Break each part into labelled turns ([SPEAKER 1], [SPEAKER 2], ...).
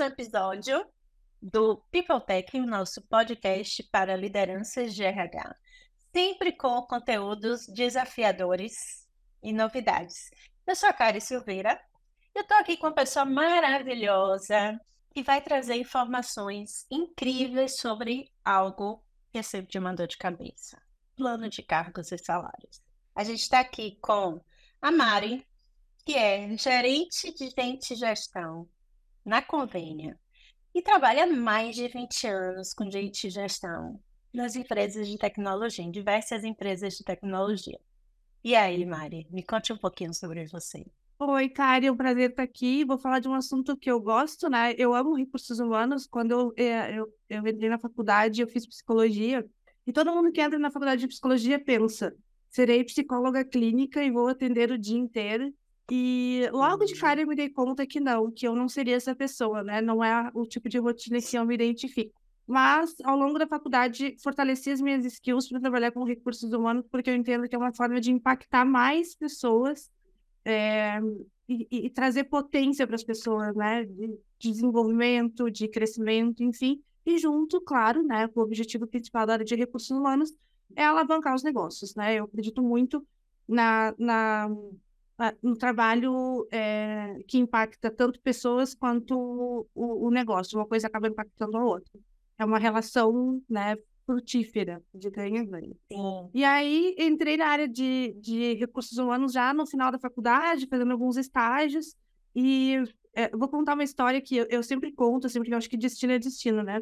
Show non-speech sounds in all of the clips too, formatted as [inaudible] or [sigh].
[SPEAKER 1] um episódio do People Tech, nosso podcast para lideranças de RH, sempre com conteúdos desafiadores e novidades. Eu sou a Kari Silveira, eu estou aqui com uma pessoa maravilhosa que vai trazer informações incríveis sobre algo que é sempre uma dor de cabeça: plano de cargos e salários. A gente está aqui com a Mari, que é gerente de gente gestão na Convênia e trabalha há mais de 20 anos com gente e gestão nas empresas de tecnologia, em diversas empresas de tecnologia. E aí, Mari, me conte um pouquinho sobre você.
[SPEAKER 2] Oi, Kari, é um prazer estar aqui. Vou falar de um assunto que eu gosto, né? Eu amo recursos humanos. Quando eu, eh, eu, eu entrei na faculdade, eu fiz psicologia. E todo mundo que entra na faculdade de psicologia pensa: serei psicóloga clínica e vou atender o dia inteiro. E logo de cara eu me dei conta que não, que eu não seria essa pessoa, né? Não é o tipo de rotina que eu me identifico. Mas, ao longo da faculdade, fortaleci as minhas skills para trabalhar com recursos humanos, porque eu entendo que é uma forma de impactar mais pessoas é, e, e, trazer potência para as pessoas, né? De desenvolvimento, de crescimento, enfim. E junto, claro, né, o objetivo principal da área de recursos humanos é alavancar os negócios, né? Eu acredito muito na, na, no trabalho é, que impacta tanto pessoas quanto o, o negócio. Uma coisa acaba impactando a outra. É uma relação, né, frutífera, de ganha-ganha. E aí entrei na área de, de recursos humanos já no final da faculdade, fazendo alguns estágios, e é, vou contar uma história que eu, eu, sempre conto, sempre que eu acho que destino é destino, né?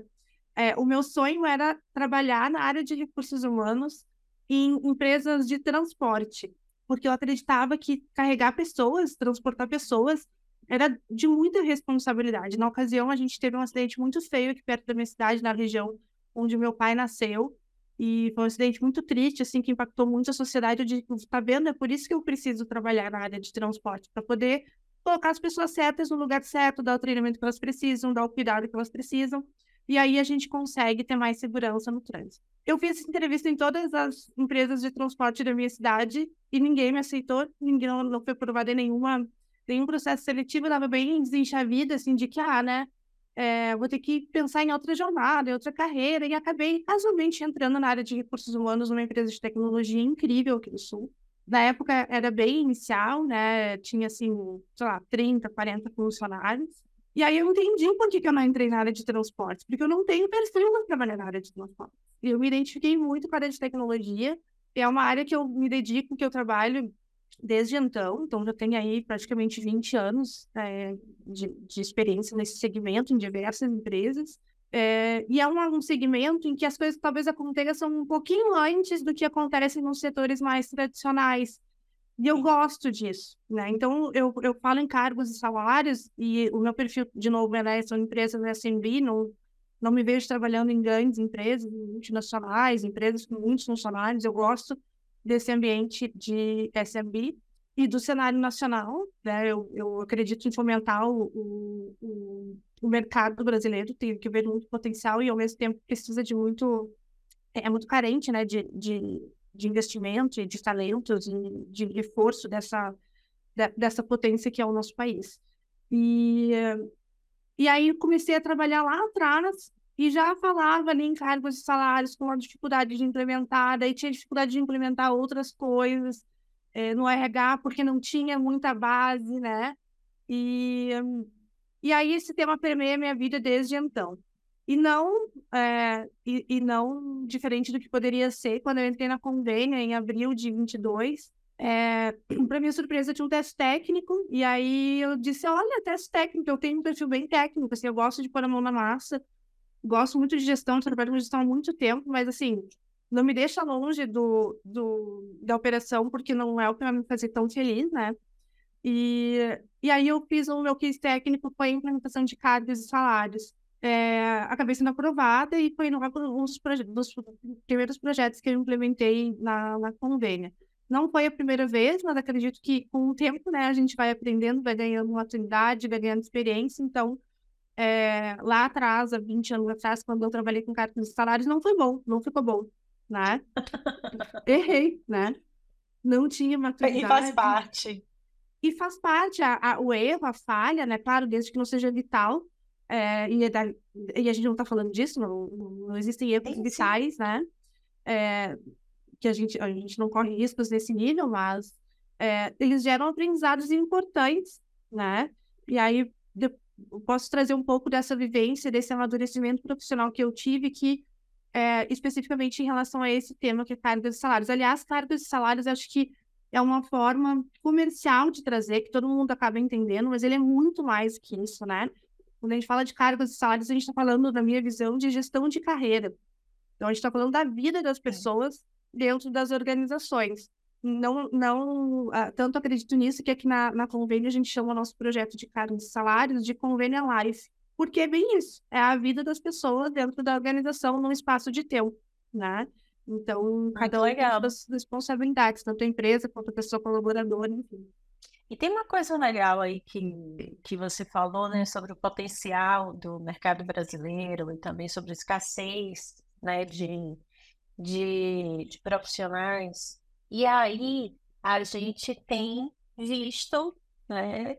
[SPEAKER 2] É, o meu sonho era trabalhar na área de recursos humanos em empresas de transporte, porque eu acreditava que carregar pessoas, transportar pessoas, era de muita responsabilidade. Na ocasião, a gente teve um acidente muito feio aqui perto da minha cidade, na região onde meu pai nasceu. E foi um acidente muito triste, assim, que impactou muito a sociedade. Eu disse, tá vendo? É por isso que eu preciso trabalhar na área de transporte, para poder colocar as pessoas certas no lugar certo, dar o treinamento que elas precisam, dar o cuidado que elas precisam. E aí a gente consegue ter mais segurança no trânsito. Eu fiz essa entrevista em todas as empresas de transporte da minha cidade e ninguém me aceitou, ninguém não foi aprovado em nenhuma, nenhum processo seletivo, estava bem desenchavida, assim, de que, ah, né, é, vou ter que pensar em outra jornada, em outra carreira, e acabei casualmente entrando na área de recursos humanos numa empresa de tecnologia incrível aqui do Sul. Na época era bem inicial, né? Tinha assim, sei lá, 30, 40 funcionários. E aí eu entendi por que, que eu não entrei na área de transporte, porque eu não tenho perfil para trabalhar na área de transporte. E eu me identifiquei muito com a área de tecnologia, é uma área que eu me dedico, que eu trabalho desde então, então já tenho aí praticamente 20 anos é, de, de, experiência nesse segmento, em diversas empresas. É, e é um, um, segmento em que as coisas talvez aconteçam um pouquinho antes do que acontece nos setores mais tradicionais. E eu gosto disso, né? Então, eu, eu falo em cargos e salários, e o meu perfil, de novo, né, são empresas SMB, não, não me vejo trabalhando em grandes empresas, multinacionais, empresas com muitos funcionários. Eu gosto desse ambiente de SMB e do cenário nacional. Né? Eu, eu acredito em fomentar o, o, o mercado brasileiro, tem que ver muito potencial e, ao mesmo tempo, precisa de muito. É, é muito carente né? de, de, de investimento e de talentos e de reforço dessa, de, dessa potência que é o nosso país. E, e aí comecei a trabalhar lá atrás e já falava ali em cargos e salários com a dificuldade de implementar, daí tinha dificuldade de implementar outras coisas é, no RH, porque não tinha muita base, né? E, e aí esse tema permeia minha vida desde então. E não, é, e, e, não diferente do que poderia ser quando eu entrei na Convênia em abril de 22. É, [clears throat] para minha surpresa, tinha um teste técnico, e aí eu disse: Olha, teste técnico, eu tenho um perfil bem técnico, assim, eu gosto de pôr a mão na massa, gosto muito de gestão, trabalho com gestão há muito tempo, mas assim, não me deixa longe do, do, da operação, porque não é o que vai me fazer tão feliz, né? E, e aí eu fiz o meu case técnico, foi a implementação de cargos e salários. É, acabei sendo aprovada e foi um dos, dos primeiros projetos que eu implementei na, na convênia. Não foi a primeira vez, mas acredito que com o tempo, né, a gente vai aprendendo, vai ganhando maturidade, vai ganhando experiência, então é, lá atrás, há 20 anos atrás, quando eu trabalhei com cargos de salários, não foi bom, não ficou bom, né? [laughs] Errei, né? Não tinha maturidade.
[SPEAKER 1] E faz parte.
[SPEAKER 2] E faz parte, a, a, o erro, a falha, né? Claro, desde que não seja vital, é, e, é da, e, a gente não está falando disso, não, não existem erros vitais, né? É, que a gente, a gente não corre riscos nesse nível, mas é, eles geram aprendizados importantes, né? E aí eu posso trazer um pouco dessa vivência, desse amadurecimento profissional que eu tive, que é, especificamente em relação a esse tema que é cargas de salários. Aliás, cargas de salários acho que é uma forma comercial de trazer, que todo mundo acaba entendendo, mas ele é muito mais que isso, né? Quando a gente fala de cargas de salários, a gente está falando, na minha visão, de gestão de carreira. Então, a gente está falando da vida das pessoas dentro das organizações não, não uh, tanto acredito nisso que aqui na, na Convênio a gente chama o nosso projeto de cargos de salários de Convênio Life, porque é bem isso, é a vida das pessoas dentro da organização num espaço de tempo, né? Então, cada um tem suas responsabilidades, tanto a empresa quanto a pessoa colaboradora, enfim.
[SPEAKER 1] E tem uma coisa legal aí que, que você falou, né, sobre o potencial do mercado brasileiro e também sobre a escassez, né, de, de, de profissionais e aí a gente tem visto, né,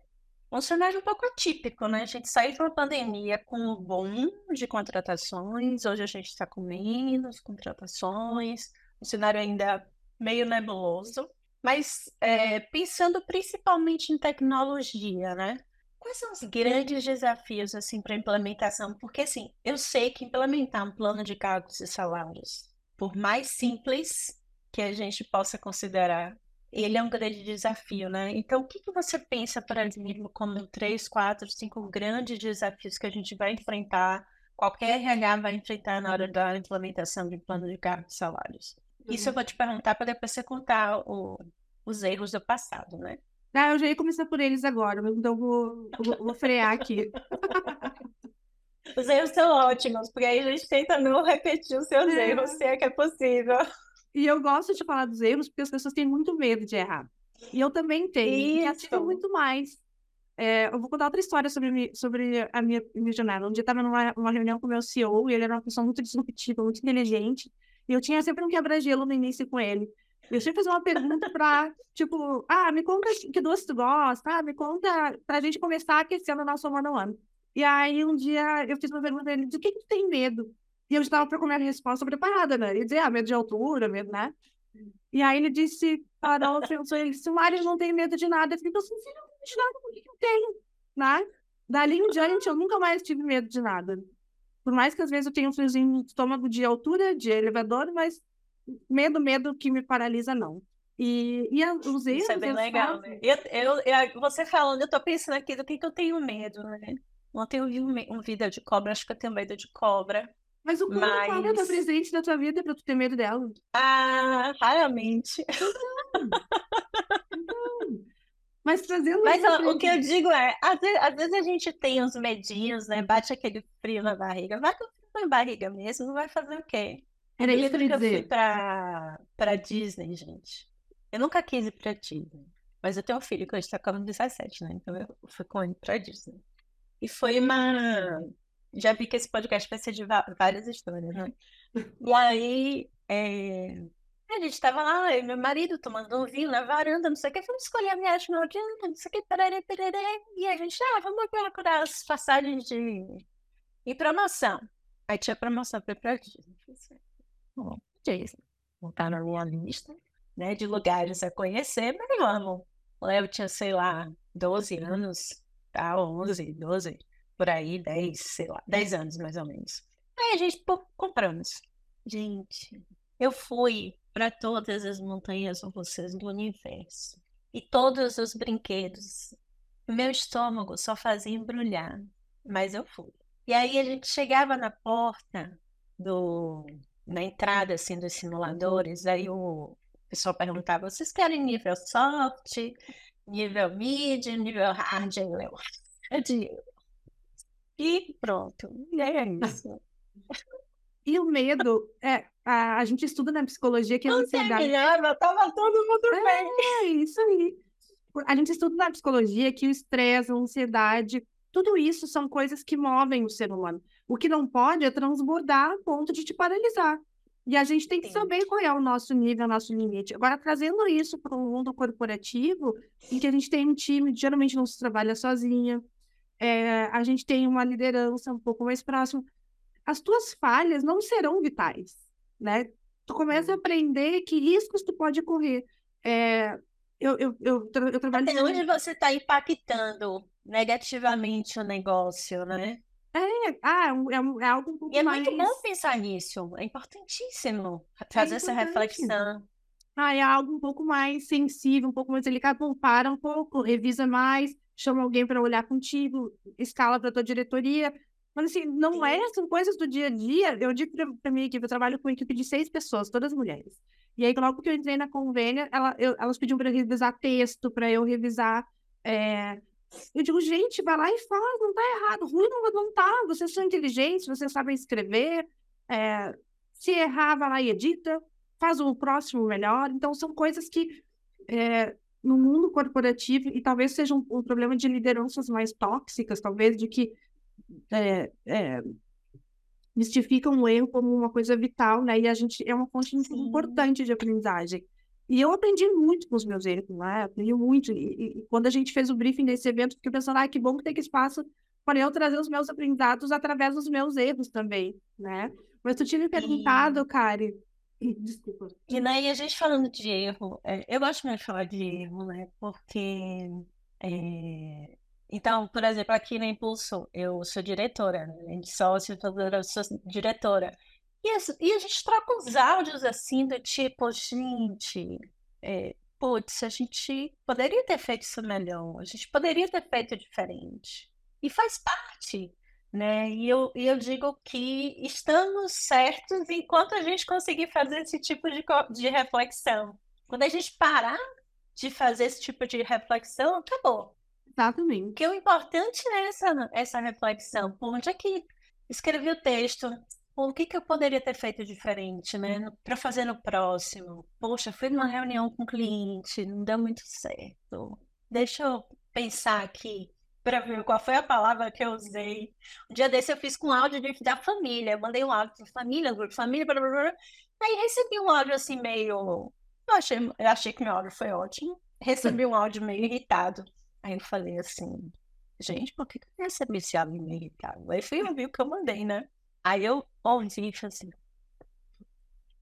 [SPEAKER 1] um cenário um pouco atípico, né? A gente saiu de uma pandemia com um boom de contratações, hoje a gente está com menos contratações, um cenário ainda meio nebuloso, mas é, pensando principalmente em tecnologia, né? Quais são os grandes desafios assim para implementação? Porque assim, eu sei que implementar um plano de cargos e salários, por mais simples que a gente possa considerar. Ele é um grande desafio, né? Então, o que, que você pensa, por exemplo, como três, quatro, cinco grandes desafios que a gente vai enfrentar, qualquer RH vai enfrentar na hora da implementação de plano de cargos e salários? Uhum. Isso eu vou te perguntar para depois você contar o, os erros do passado, né?
[SPEAKER 2] Ah, eu já ia começar por eles agora, então vou, vou, vou frear aqui.
[SPEAKER 1] Os erros são ótimos, porque aí a gente tenta não repetir os seus é. erros, se é que é possível.
[SPEAKER 2] E eu gosto de falar dos erros porque as pessoas têm muito medo de errar. E eu também tenho, e assim muito mais. É, eu vou contar outra história sobre, sobre a minha, minha jornada. Um dia eu estava numa, numa reunião com o meu CEO e ele era uma pessoa muito disruptiva, muito inteligente. E eu tinha sempre um quebra-gelo no início com ele. Eu sempre fazia uma pergunta para, tipo, ah, me conta que doce tu gosta, ah, me conta para a gente começar aquecendo o nosso a ano. E aí um dia eu fiz uma pergunta para ele, de que, que tu tem medo? E eu estava para comer a resposta preparada, né? Ele dizia, ah, medo de altura, medo, né? E aí ele disse, Carol, pensou, ele disse, o Mário não tem medo de nada. Eu fiquei assim, filho, não de nada, por que eu tenho? Né? Dali em diante, eu nunca mais tive medo de nada. Por mais que às vezes eu tenha um friozinho no estômago de altura, de elevador, mas medo, medo que me paralisa, não. E, e os erros...
[SPEAKER 1] Isso é bem legal, né? Eu, eu, eu, você falando, eu tô pensando aqui do que, que eu tenho medo, né? Ontem eu vi um, um vídeo de cobra, acho que eu tenho medo de cobra.
[SPEAKER 2] Mas o quando Mas... cobra tá presente na tua vida pra tu ter medo dela?
[SPEAKER 1] Ah, raramente. [laughs]
[SPEAKER 2] Mas trazendo.
[SPEAKER 1] Mas o que eu digo é, às vezes, às vezes, a gente tem uns medinhos, né? Bate aquele frio na barriga. Vai com frio na barriga mesmo, vai fazer o quê?
[SPEAKER 2] Era isso que eu
[SPEAKER 1] dizer. fui pra, pra Disney, gente. Eu nunca quis ir pra Disney. Mas eu tenho um filho que hoje tá com 17, né? Então eu fui com ele pra Disney. E foi uma já vi que esse podcast vai ser de várias histórias, né? E aí, é... a gente tava lá, eu e meu marido tomando um vinho na varanda, não sei o que, vamos escolher a viagem no dia, não sei o que, perere, perere, e a gente, ah, vamos procurar as passagens de em promoção. Aí tinha promoção para pra Disney. Bom, Disney. Montar na minha lista, né, de lugares a conhecer, mas vamos. Eu tinha, sei lá, 12 anos, tá, 11, 12 por aí, 10, sei lá, 10 anos mais ou menos. Aí a gente, pô, compramos. Gente, eu fui para todas as montanhas russas do universo e todos os brinquedos. Meu estômago só fazia embrulhar, mas eu fui. E aí a gente chegava na porta do na entrada assim dos simuladores, aí o pessoal perguntava: "Vocês querem nível soft, nível mid, nível hard?" Eu. E pronto. E é isso. [laughs]
[SPEAKER 2] E o medo, é, a, a gente estuda na psicologia que a
[SPEAKER 1] ansiedade. Terminava, tava todo mundo
[SPEAKER 2] é, bem. É, isso aí. A gente estuda na psicologia que o estresse, a ansiedade, tudo isso são coisas que movem o ser humano. O que não pode é transbordar a ponto de te paralisar. E a gente tem que saber qual é o nosso nível, o nosso limite. Agora, trazendo isso para o mundo corporativo, em que a gente tem um time, geralmente não se trabalha sozinha, é, a gente tem uma liderança um pouco mais próxima. As tuas falhas não serão vitais, né? Tu começa a aprender que riscos tu pode correr. É, eu, eu, eu, eu trabalho...
[SPEAKER 1] Até onde você está impactando negativamente o negócio, né?
[SPEAKER 2] É, ah, é, é, é algo um pouco
[SPEAKER 1] e é
[SPEAKER 2] mais...
[SPEAKER 1] muito bom pensar nisso, é importantíssimo fazer é essa reflexão.
[SPEAKER 2] Ah, é algo um pouco mais sensível, um pouco mais delicado. Bom, para um pouco, revisa mais, chama alguém para olhar contigo, escala para tua diretoria. Mas assim, não é, são coisas do dia a dia. Eu digo para minha equipe, eu trabalho com uma equipe de seis pessoas, todas mulheres. E aí, logo que eu entrei na convênia, ela, eu, elas pediam para revisar texto, para eu revisar é, eu digo, gente, vai lá e faz, não tá errado. Ruim não, não tá. Vocês são inteligentes, vocês sabem escrever. É, se errar, vai lá e edita. Faz o próximo melhor. Então, são coisas que é, no mundo corporativo, e talvez seja um, um, problema de lideranças mais tóxicas, talvez de que é, é, mistificam o erro como uma coisa vital, né? E a gente é uma fonte Sim. importante de aprendizagem. E eu aprendi muito com os meus erros, né? Aprendi muito. E, e, quando a gente fez o briefing desse evento, fiquei pensando, ah, que bom que tem que espaço para eu trazer os meus aprendizados através dos meus erros também, né? Mas tu tinha me perguntado, e... Kari. [clears throat] Desculpa.
[SPEAKER 1] E daí a gente falando de erro, é, eu gosto muito de falar de erro, né? Porque. É... Então, por exemplo, aqui na Impulso, eu sou diretora, né? de sócio, eu sou diretora. E, e a gente troca uns áudios assim, do tipo, gente, é, putz, a gente poderia ter feito isso melhor, a gente poderia ter feito diferente. E faz parte, né? E eu, e eu digo que estamos certos enquanto a gente conseguir fazer esse tipo de, de reflexão. Quando a gente parar de fazer esse tipo de reflexão, acabou.
[SPEAKER 2] Exatamente.
[SPEAKER 1] Porque o importante é essa, essa reflexão. Por onde é que escrevi o texto? o que, que eu poderia ter feito diferente, né? Para fazer no próximo. Poxa, fui numa reunião com um cliente, não deu muito certo. Deixa eu pensar aqui para ver qual foi a palavra que eu usei. Um dia desse eu fiz com áudio de, da família. Eu mandei um áudio para família, grupo família, blá, blá, blá. Aí recebi um áudio assim meio. Eu achei, eu achei que meu áudio foi ótimo. Recebi um áudio meio irritado. Aí eu falei assim, gente, por que eu recebi esse áudio irritado? Aí fui ouvir o que eu mandei, né? Aí eu ouvi e falei assim,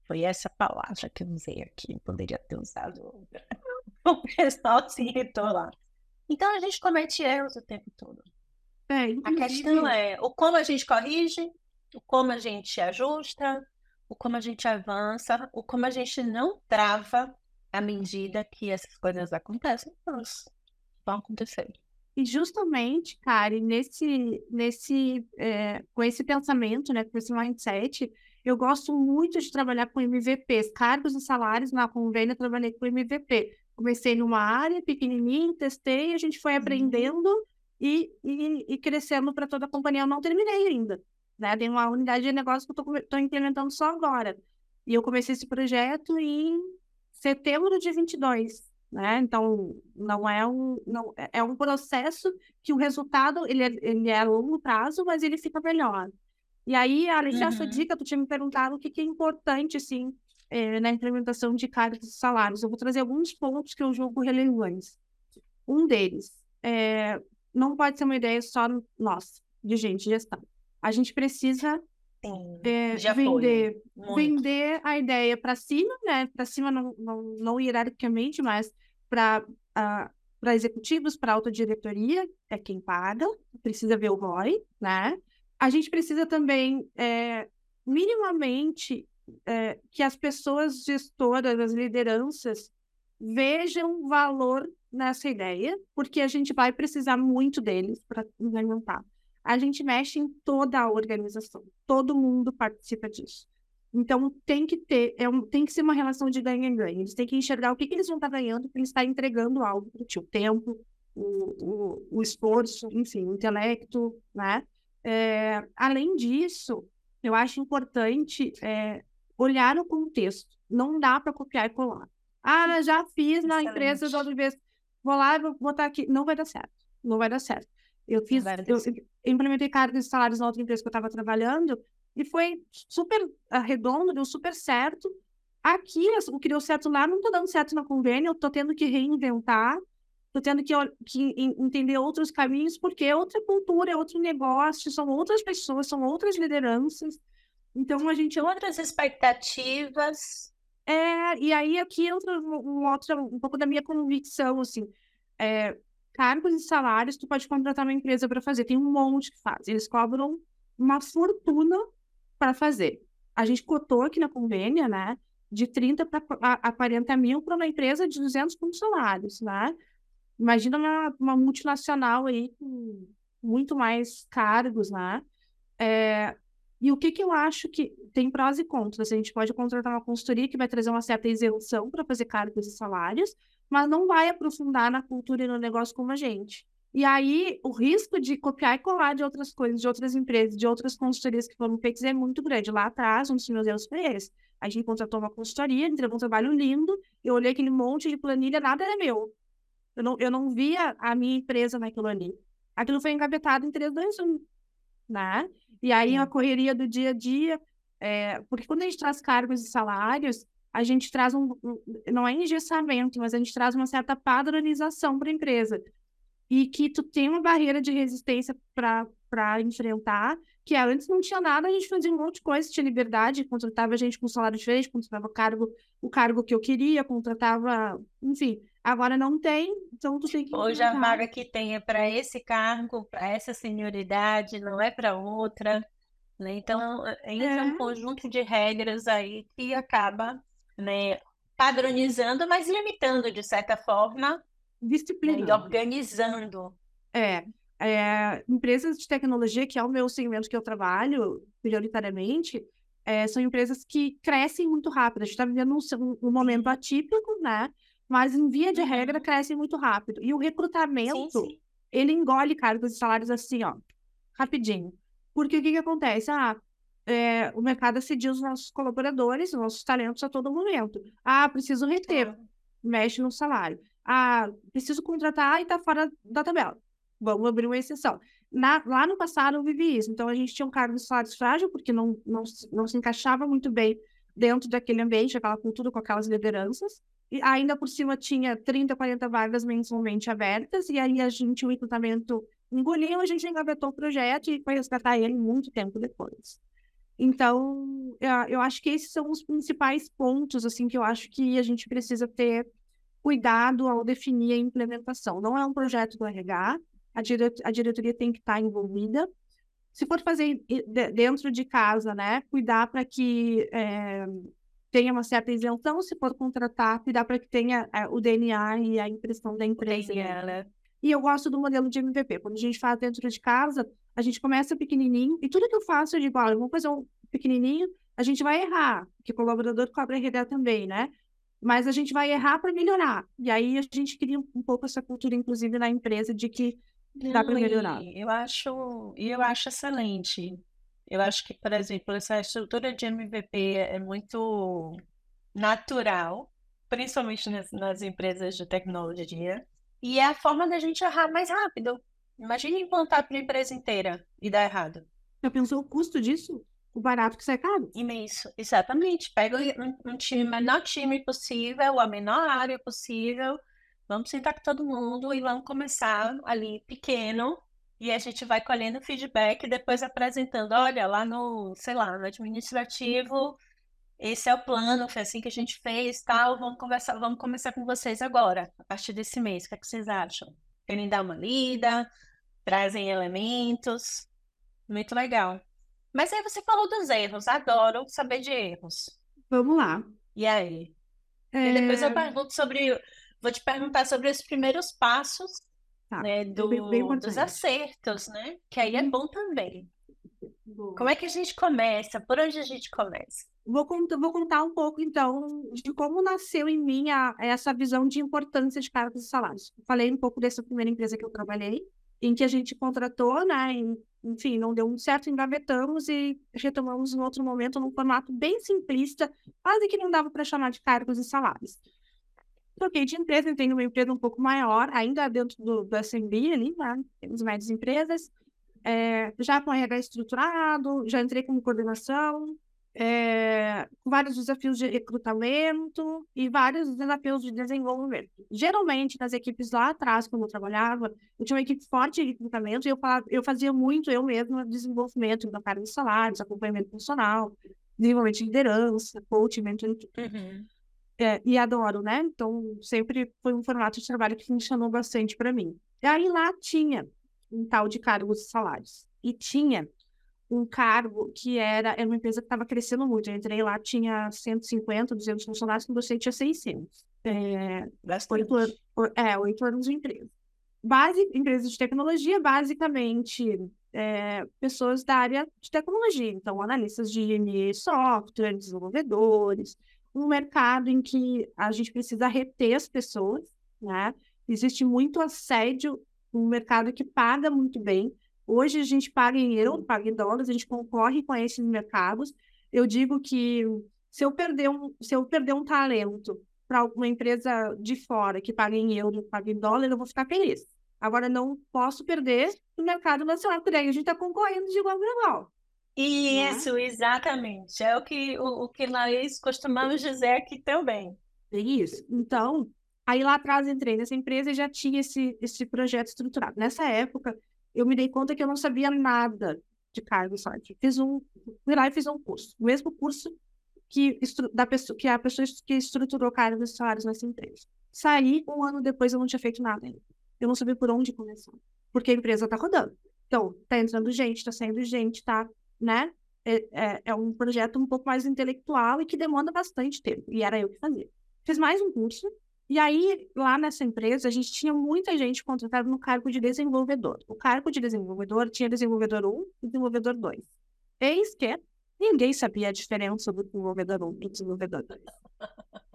[SPEAKER 1] foi essa palavra que eu usei aqui, poderia ter usado outra. [laughs] O pessoal se irritou lá. Então a gente comete erros o tempo todo.
[SPEAKER 2] É,
[SPEAKER 1] a questão é o como a gente corrige, o como a gente ajusta, o como a gente avança, o como a gente não trava à medida que essas coisas acontecem, elas vão acontecer.
[SPEAKER 2] E justamente, Kari, nesse, nesse, é, com esse pensamento, né, com esse mindset, eu gosto muito de trabalhar com MVPs, cargos e salários na convênia, eu trabalhei com MVP. Comecei numa área pequenininha, testei, a gente foi uhum. aprendendo e, e, e crescendo para toda a companhia. Eu não terminei ainda, né? Tem uma unidade de negócio que eu estou implementando só agora. E eu comecei esse projeto em setembro de 22 né? Então, não é um, não, é, é um processo que o resultado, ele é, ele é a longo prazo, mas ele fica melhor. E aí, além uhum. dessa dica, tu tinha me perguntado o que, que é importante, assim, é, na implementação de cargos e salários. Eu vou trazer alguns pontos que eu julgo relevantes. Um deles, é, não pode ser uma ideia só nossa, de gente, gestão. A gente precisa é, vender, vender a ideia para cima, né? Para cima não, não, não hierarquicamente, mas para uh, para executivos, para autodiretoria, é quem paga, precisa ver o ROI, né? A gente precisa também, é, minimamente, é, que as pessoas gestoras, as lideranças, vejam valor nessa ideia, porque a gente vai precisar muito deles para implementar a gente mexe em toda a organização. Todo mundo participa disso. Então, tem que ter, é um, tem que ser uma relação de ganha-ganha. Eles têm que enxergar o que, que eles vão estar ganhando, que eles estão entregando algo para o tempo, o, o, o, esforço, enfim, o intelecto, né? É, além disso, eu acho importante é, olhar o contexto. Não dá para copiar e colar. Ah, já fiz na Excelente. empresa da outra vez. Vou lá, vou botar aqui. Não vai dar certo. Não vai dar certo. Eu fiz, eu, eu implementei cargos e salários na outra empresa que eu estava trabalhando e foi super redondo, deu super certo. Aqui, o que deu certo lá não está dando certo na convênio, eu estou tendo que reinventar, estou tendo que, que, entender outros caminhos, porque é outra cultura, é outro negócio, são outras pessoas, são outras lideranças. Então, a gente.
[SPEAKER 1] Outras expectativas.
[SPEAKER 2] É, e aí aqui entra um, outro, um pouco da minha convicção, assim. É, cargos e salários, tu pode contratar uma empresa para fazer. Tem um monte que faz. Eles cobram uma fortuna para fazer. A gente cotou aqui na convênia, né? De 30 para a 40 mil para uma empresa de 200 funcionários, né? Imagina uma, uma multinacional aí com muito mais cargos, né? É, e o que, que eu acho que tem prós e contras? A gente pode contratar uma consultoria que vai trazer uma certa isenção para fazer cargos e salários, mas não vai aprofundar na cultura e no negócio como a gente. E aí, o risco de copiar e colar de outras coisas, de outras empresas, de outras consultorias que foram feitas é muito grande. Lá atrás, um dos meus erros foi esse. A gente contratou uma consultoria, entregou um trabalho lindo, eu olhei aquele monte de planilha, nada era meu. Eu não, eu não via a minha empresa naquilo ali. Aquilo foi engavetado em 3, 2, 1, né? E aí, a correria do dia a dia, é, porque quando a gente traz cargos e salários, a gente traz um, um não é engessamento, mas a gente traz uma certa padronização para a empresa e que tu tem uma barreira de resistência para enfrentar, que é, antes não tinha nada, a gente fazia um monte de coisa, tinha liberdade, contratava gente com salário diferente, contratava cargo, o cargo que eu queria, contratava, enfim, agora não tem, então tu tem que
[SPEAKER 1] Hoje a vaga que tem é para esse cargo, para essa senioridade, não é para outra, né? Então, entra é. um conjunto de regras aí que acaba, né, padronizando, mas limitando, de certa forma,
[SPEAKER 2] disciplina.
[SPEAKER 1] E organizando.
[SPEAKER 2] É, é, empresas de tecnologia, que é o meu segmento que eu trabalho prioritariamente, é, são empresas que crescem muito rápido. A gente está vivendo um, um, momento atípico, né? Mas, em via de regra, uhum. crescem muito rápido. E o recrutamento, sim, sim. ele engole cargos e salários assim, ó, rapidinho. Porque o que, que acontece? Ah, é, o mercado assediu os nossos colaboradores, os nossos talentos a todo momento. Ah, preciso reter, mexe no salário. Ah, preciso contratar e está fora da tabela. Vamos abrir uma exceção. Na, lá no passado eu vivi isso. Então a gente tinha um cargo de salário frágil, porque não, não, não se encaixava muito bem dentro daquele ambiente, aquela cultura com aquelas lideranças. E ainda por cima tinha 30, 40 vagas mensalmente abertas, e aí a gente, o recrutamento engoliu, a gente engavetou o projeto e foi resgatar ele muito tempo depois. Então, eu acho que esses são os principais pontos, assim, que eu acho que a gente precisa ter cuidado ao definir a implementação. Não é um projeto do RH, a, a diretoria tem que estar envolvida. Se for fazer dentro de casa, né, cuidar para que é, tenha uma certa isenção, se for contratar, cuidar para que tenha é, o DNA e a impressão da empresa. Né? E eu gosto do modelo de MVP. Quando a gente faz dentro de casa, a gente começa pequenininho, e tudo que eu faço, eu digo, olha, vamos fazer um pequenininho, a gente vai errar, porque o colaborador cobra RD também, né? Mas a gente vai errar para melhorar. E aí a gente cria um pouco essa cultura, inclusive, na empresa, de que dá para melhorar.
[SPEAKER 1] Eu acho, eu acho excelente. Eu acho que, por exemplo, essa estrutura de MVP é muito natural, principalmente nas, nas empresas de tecnologia, e é a forma da gente errar mais rápido. Imagine implantar para a empresa inteira e dar errado.
[SPEAKER 2] Já pensou o custo disso? O barato que sai caro.
[SPEAKER 1] Isso, exatamente. Pega um, um time, menor time possível, a menor área possível. Vamos sentar com todo mundo e vamos começar ali pequeno. E a gente vai colhendo feedback, depois apresentando, olha, lá no, sei lá, no administrativo, esse é o plano, foi assim que a gente fez, tal, vamos conversar, vamos começar com vocês agora, a partir desse mês. O que, é que vocês acham? Querem dar uma lida, trazem elementos. Muito legal. Mas aí você falou dos erros, adoro saber de erros.
[SPEAKER 2] Vamos lá.
[SPEAKER 1] E aí? É... E depois eu pergunto sobre. Vou te perguntar sobre os primeiros passos tá. né, do, bem, bem dos acertos, né? Que aí é uhum. bom também. Boa. Como é que a gente começa? Por onde a gente começa?
[SPEAKER 2] Vou, contar, vou contar um pouco, então, de como nasceu em mim a, essa visão de importância de cargos e salários. Falei um pouco dessa primeira empresa que eu trabalhei, em que a gente contratou, né, em enfim, não deu muito certo, engavetamos e retomamos em outro momento num formato bem simplista, quase que não dava para chamar de cargos e salários. Troquei de empresa, entrei numa empresa um pouco maior, ainda dentro do, do SMB ali, né? temos médias empresas, é, já com RH estruturado, já entrei com coordenação, é, vários desafios de recrutamento e vários desafios de desenvolvimento. Geralmente, nas equipes lá atrás, quando eu trabalhava, eu tinha uma equipe forte de recrutamento e eu, eu fazia muito eu mesma desenvolvimento da carga de salários, acompanhamento funcional, desenvolvimento de liderança, coaching, mentoring. Uhum. É, e adoro, né? Então, sempre foi um formato de trabalho que funcionou bastante para mim. E aí lá tinha um tal de cargos e salários. E tinha um cargo que era, era uma empresa que estava crescendo muito. Eu entrei lá, tinha 150, 200 funcionários, quando eu tinha 600. É, oito, anos, é, oito anos de empresa. Base, empresa de tecnologia, basicamente, é, pessoas da área de tecnologia. Então, analistas de software, desenvolvedores. Um mercado em que a gente precisa reter as pessoas, né? Existe muito assédio, um mercado que paga muito bem, Hoje a gente paga em euro, paga em dólares, a gente concorre com esses mercados. Eu digo que se eu perder um, se eu perder um talento para uma empresa de fora que paga em euro, paga em dólar, eu vou ficar feliz. Agora, não posso perder no mercado nacional, porque daí a gente está concorrendo de igual para igual.
[SPEAKER 1] Isso, né? exatamente. É o que, o, o que nós costumamos dizer aqui também.
[SPEAKER 2] É isso. Então, aí lá atrás entrei nessa empresa e já tinha esse, esse projeto estruturado. Nessa época, eu me dei conta que eu não sabia nada de cargo site. Fiz um, fui lá e fiz um curso, o mesmo curso que, da pessoa, que a pessoa que estruturou cargos e salários nessa empresa. Saí, um ano depois eu não tinha feito nada ainda. Eu não sabia por onde começar, porque a empresa está rodando. Então, tá entrando gente, tá saindo gente, tá, né? É, é, é, um projeto um pouco mais intelectual e que demanda bastante tempo. E era eu que fazia. Fiz mais um curso, e aí, lá nessa empresa, a gente tinha muita gente contratada no cargo de desenvolvedor. O cargo de desenvolvedor tinha desenvolvedor 1 e desenvolvedor 2. Eis que ninguém sabia a diferença do desenvolvedor 1 e do desenvolvedor 2. [laughs]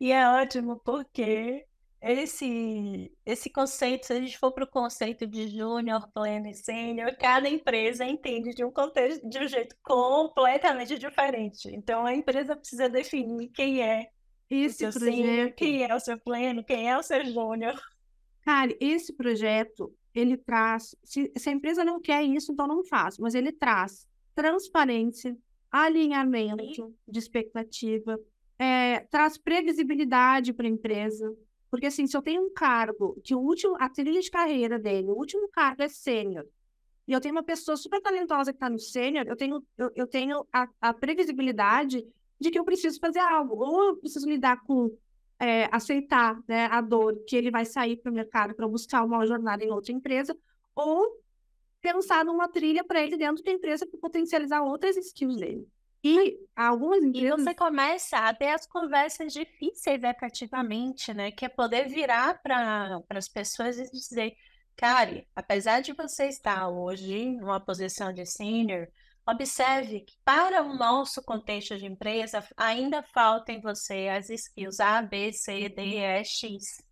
[SPEAKER 1] E é ótimo porque esse, esse conceito, se a gente for para o conceito de júnior, pleno e sênior, cada empresa entende de um contexto de um jeito completamente diferente. Então a empresa precisa definir quem é
[SPEAKER 2] esse
[SPEAKER 1] eu projeto. quem é o seu pleno, quem é o seu júnior.
[SPEAKER 2] Cara, esse projeto, ele traz. Se, se a empresa não quer isso, então não faz, mas ele traz transparência, alinhamento de expectativa, é, traz previsibilidade para a empresa. Porque, assim, se eu tenho um cargo que o último, a trilha de carreira dele, o último cargo é sênior, e eu tenho uma pessoa super talentosa que está no sênior, eu tenho, eu, eu tenho a, a previsibilidade de que eu preciso fazer algo, ou eu preciso lidar com é, aceitar né, a dor que ele vai sair para o mercado para buscar uma jornada em outra empresa, ou pensar numa trilha para ele dentro da empresa para potencializar outras skills dele. E algumas empresas...
[SPEAKER 1] E você começa a ter as conversas difíceis efetivamente, né? Que é poder virar para as pessoas e dizer, Kari, apesar de você estar hoje numa posição de senior, Observe que para o nosso contexto de empresa, ainda falta em você as skills A, B, C, D, E, X,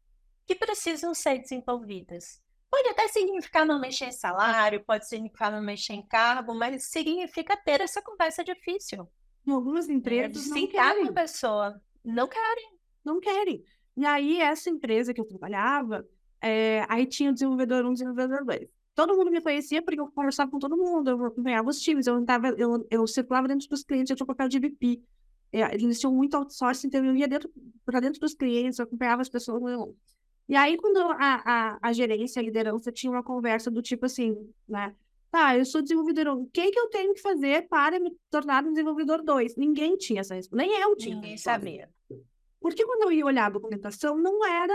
[SPEAKER 1] que precisam ser desenvolvidas. Pode até significar não mexer em salário, pode significar não mexer em cargo, mas significa ter essa conversa difícil.
[SPEAKER 2] Em algumas empresas não querem. com a
[SPEAKER 1] pessoa. Não querem.
[SPEAKER 2] Não querem. E aí, essa empresa que eu trabalhava, é, aí tinha o desenvolvedor 1 um, desenvolvedor 2 todo mundo me conhecia porque eu conversava com todo mundo, eu acompanhava os times, eu, tava, eu, eu circulava dentro dos clientes, eu tinha papel de VP. É, eles tinham muito outsourcing, então eu ia dentro, para dentro dos clientes, eu acompanhava as pessoas. Eu... E aí, quando a, a, a gerência, a liderança, tinha uma conversa do tipo assim, né? Tá, eu sou desenvolvedor 1, o que, que eu tenho que fazer para me tornar um desenvolvedor 2? Ninguém tinha essa resposta, nem eu tinha.
[SPEAKER 1] Ninguém sabia.
[SPEAKER 2] Porque quando eu ia olhar a documentação, não era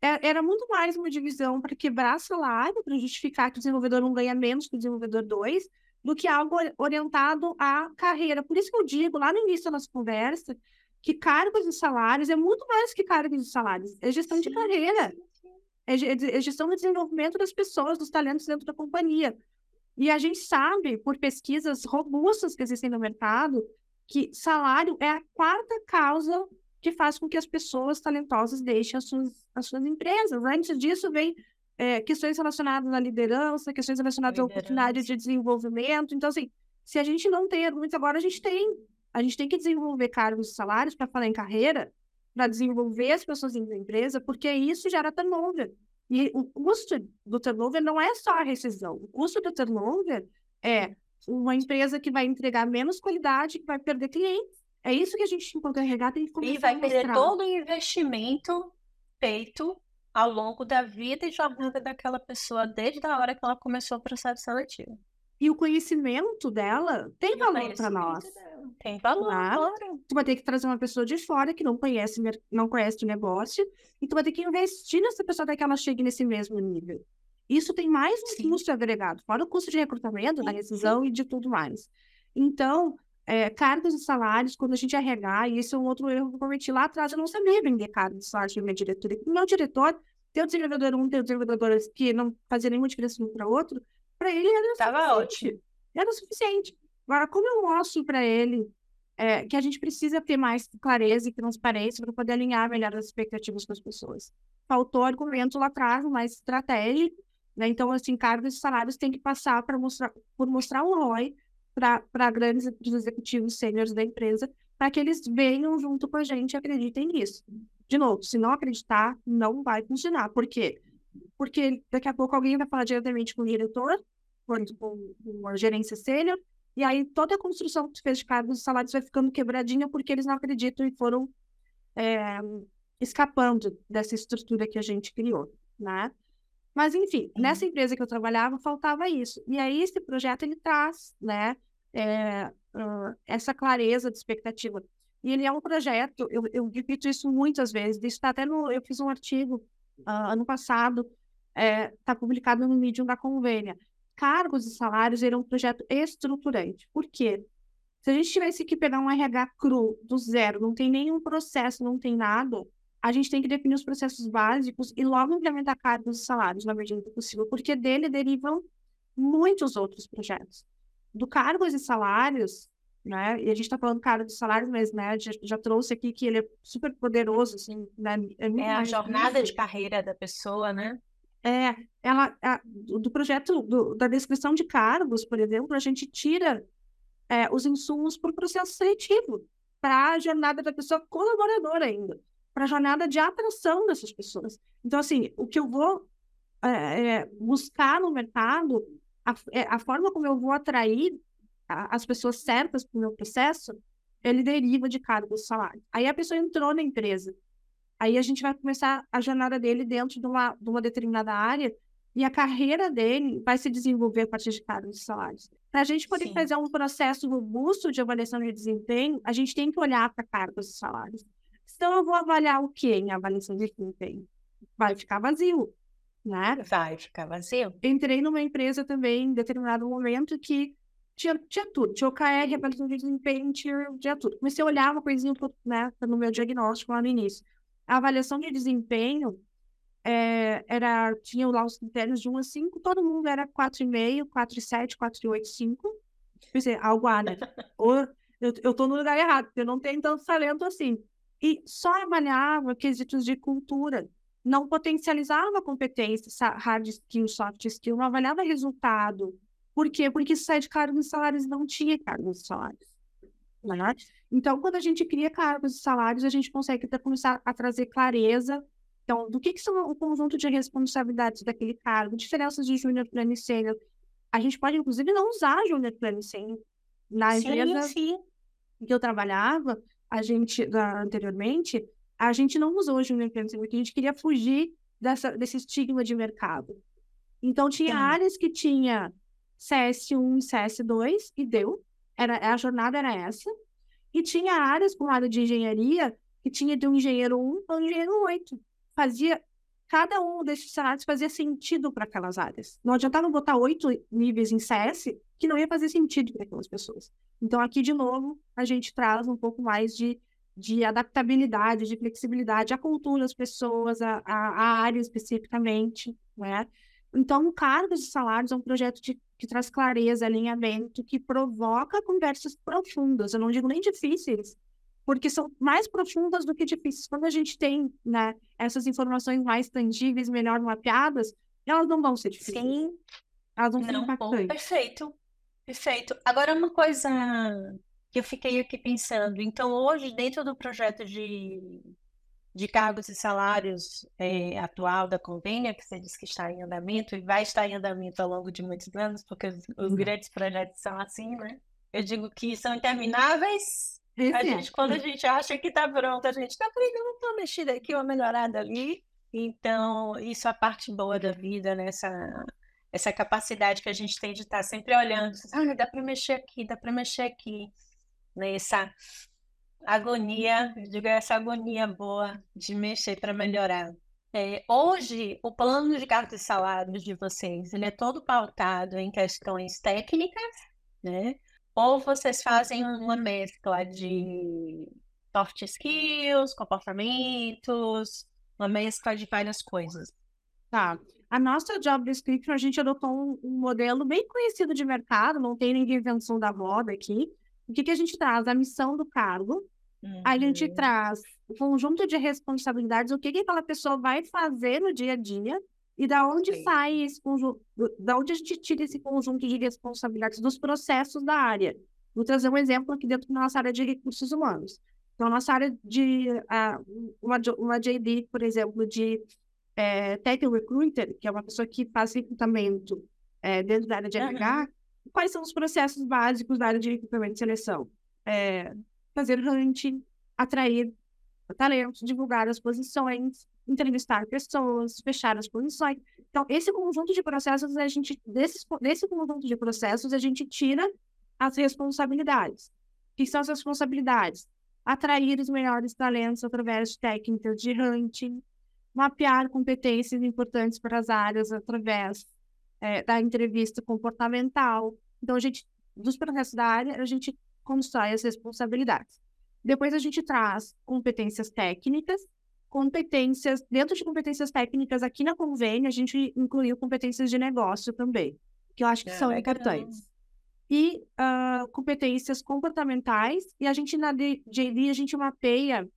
[SPEAKER 2] era muito mais uma divisão para quebrar salário, para justificar que o desenvolvedor não ganha menos que o desenvolvedor 2, do que algo orientado à carreira. Por isso que eu digo lá no início da nossa conversa que cargos e salários é muito mais que cargos e salários, é gestão de carreira, é, é gestão de desenvolvimento das pessoas, dos talentos dentro da companhia. E a gente sabe, por pesquisas robustas que existem no mercado, que salário é a quarta causa que faz com que as pessoas talentosas deixem as suas, as suas empresas. Antes disso, vem é, questões relacionadas à liderança, questões relacionadas à oportunidade de desenvolvimento. Então, assim, se a gente não tem argumentos agora, a gente tem. A gente tem que desenvolver cargos e salários para falar em carreira, para desenvolver as pessoas em empresa, porque isso gera turnover. E o custo do turnover não é só a rescisão. O custo do turnover é uma empresa que vai entregar menos qualidade, que vai perder clientes. É isso que a gente, enquanto RH, tem que começar
[SPEAKER 1] E vai perder todo o investimento feito ao longo da vida e jornada daquela pessoa, desde a hora que ela começou o processo seletivo.
[SPEAKER 2] E o conhecimento dela tem e valor para nós.
[SPEAKER 1] Dela. Tem valor, tá? claro.
[SPEAKER 2] Tu vai ter que trazer uma pessoa de fora que não conhece, não conhece o negócio, e tu vai ter que investir nessa pessoa até que ela chegue nesse mesmo nível. Isso tem mais um custo agregado, fora o custo de recrutamento, da decisão e de tudo mais. Então, é, cargos e salários, quando a gente arregar, e esse é um outro erro que eu cometi lá atrás, eu não sabia vender cargos e salários para minha diretoria. O meu diretor, tem o desenvolvedor um, tem o desenvolvedor que não fazia nenhuma diferença um para o outro, para ele era
[SPEAKER 1] Tava suficiente. ótimo.
[SPEAKER 2] Era o suficiente. Agora, como eu mostro para ele é, que a gente precisa ter mais clareza e transparência para poder alinhar melhor as expectativas com as pessoas? Faltou argumento lá atrás, mais estratégico, né? Então, assim, cargos e salários têm que passar para mostrar, por mostrar um ROI para grandes executivos sêniores da empresa, para que eles venham junto com a gente e acreditem nisso. De novo, se não acreditar, não vai funcionar. Por quê? Porque daqui a pouco alguém vai falar diretamente com o diretor, com, com a gerência sênior, e aí toda a construção que tu fez de cargos e salários vai ficando quebradinha porque eles não acreditam e foram é, escapando dessa estrutura que a gente criou, né? Mas, enfim, uhum. nessa empresa que eu trabalhava, faltava isso. E aí, esse projeto, ele traz, né, é, uh, essa clareza de expectativa. E ele é um projeto, eu, eu repito isso muitas vezes, isso está até no, eu fiz um artigo uh, ano passado, está é, tá publicado no Medium da Convênia. Cargos e salários, ele é um projeto estruturante. Por quê? Se a gente tivesse que pegar um RH cru, do zero, não tem nenhum processo, não tem nada, a gente tem que definir os processos básicos e logo implementar cargos e salários na medida do possível, porque dele derivam muitos outros projetos. Do cargos e salários, né? E a gente está falando cargos e salários, mas né, já, já, trouxe aqui que ele é super poderoso, assim, né?
[SPEAKER 1] É, é a jornada de carreira da pessoa, né?
[SPEAKER 2] É, ela, a, do projeto, do, da descrição de cargos, por exemplo, a gente tira é, os insumos para o processo seletivo, para a jornada da pessoa colaboradora ainda para a jornada de atração dessas pessoas. Então, assim, o que eu vou é, é, buscar no mercado, a, é, a, forma como eu vou atrair a, as pessoas certas para o meu processo, ele deriva de cargos e salário. Aí a pessoa entrou na empresa. Aí a gente vai começar a jornada dele dentro de uma, de uma determinada área e a carreira dele vai se desenvolver a partir de cargos e salários. Para a gente poder Sim. fazer um processo robusto de avaliação de desempenho, a gente tem que olhar para cargos e salários. Então, eu vou avaliar o que em avaliação de desempenho? Vai ficar vazio, né?
[SPEAKER 1] Vai ficar vazio.
[SPEAKER 2] Entrei numa empresa também, em determinado momento, que tinha, tinha tudo. Tinha OKR, avaliação de desempenho, tinha, tinha tudo. Comecei a olhar uma coisinha né, no meu diagnóstico lá no início. A avaliação de desempenho é, era, tinha lá os critérios de 1 a 5, todo mundo era 4,5, 4,7, 4,8, 5. Pensei, algo a, né? [laughs] Ou eu, eu tô no lugar errado, eu não tenho tanto talento assim e só avaliava quesitos de cultura, não potencializava competências, hard skill, soft skill, não avaliava resultado. Por quê? Porque sai de cargos e salários não tinha cargos e salários. Né? Então, quando a gente cria cargos e salários, a gente consegue começar a trazer clareza então, do que, que são o conjunto de responsabilidades daquele cargo, diferenças de júnior, plano e sênior. A gente pode, inclusive, não usar júnior, plano e sênior. Na sim, empresa sim. que eu trabalhava, a gente, da, anteriormente, a gente não usou o Junior Empreendedor, porque a gente queria fugir dessa, desse estigma de mercado. Então, tinha Sim. áreas que tinha CS1 e CS2 e deu. Era, a jornada era essa. E tinha áreas, com área de engenharia, que tinha de um engenheiro 1 para um engenheiro 8. Fazia, cada um desses cenários fazia sentido para aquelas áreas. Não adiantava botar oito níveis em CS que não ia fazer sentido para aquelas pessoas. Então, aqui, de novo, a gente traz um pouco mais de, de adaptabilidade, de flexibilidade à cultura das pessoas, à, à área especificamente, né? Então, cargos e salários é um projeto de, que traz clareza, alinhamento, que provoca conversas profundas, eu não digo nem difíceis, porque são mais profundas do que difíceis. Quando a gente tem né, essas informações mais tangíveis, melhor mapeadas, elas não vão ser difíceis. Sim. Elas vão ser não, impactantes.
[SPEAKER 1] Bom, perfeito. Perfeito. Agora, uma coisa que eu fiquei aqui pensando. Então, hoje, dentro do projeto de, de cargos e salários é, atual da convênia, que você disse que está em andamento e vai estar em andamento ao longo de muitos anos, porque os, os uhum. grandes projetos são assim, né? Eu digo que são intermináveis. A gente, quando a gente acha que está pronto, a gente está pegando uma mexida aqui, uma melhorada ali. Então, isso é a parte boa da vida, né? Essa, essa capacidade que a gente tem de estar sempre olhando. Ah, dá para mexer aqui, dá para mexer aqui. Né? Essa agonia, digo, essa agonia boa de mexer para melhorar. É, hoje, o plano de cargos e salários de vocês, ele é todo pautado em questões técnicas, né? Ou vocês fazem uma mescla de soft skills, comportamentos, uma mescla de várias coisas?
[SPEAKER 2] Tá. A nossa job description, a gente adotou um, um modelo bem conhecido de mercado, não tem ninguém invenção da moda aqui, o que, que a gente traz? A missão do cargo, uhum. a gente uhum. traz o conjunto de responsabilidades, o que, que aquela pessoa vai fazer no dia a dia, e da onde Sim. sai esse conjunto, da onde a gente tira esse conjunto de responsabilidades dos processos da área. Vou trazer um exemplo aqui dentro da nossa área de recursos humanos. Então, a nossa área de uh, uma, uma JD, por exemplo, de é, Tech Recruiter, que é uma pessoa que faz recrutamento é, dentro da área de RH, uhum. Quais são os processos básicos da área de recrutamento e seleção? É, fazer hunting, atrair talentos, divulgar as posições, entrevistar pessoas, fechar as posições. Então, esse conjunto de processos, a gente, desse, desse conjunto de processos, a gente tira as responsabilidades. O que são as responsabilidades? Atrair os melhores talentos através de técnicas de hunting, mapear competências importantes para as áreas através é, da entrevista comportamental. Então, a gente, dos processos da área, a gente constrói as responsabilidades. Depois, a gente traz competências técnicas, competências, dentro de competências técnicas, aqui na convênio, a gente incluiu competências de negócio também, que eu acho que é, são legal. importantes. E uh, competências comportamentais, e a gente na JD, a gente mapeia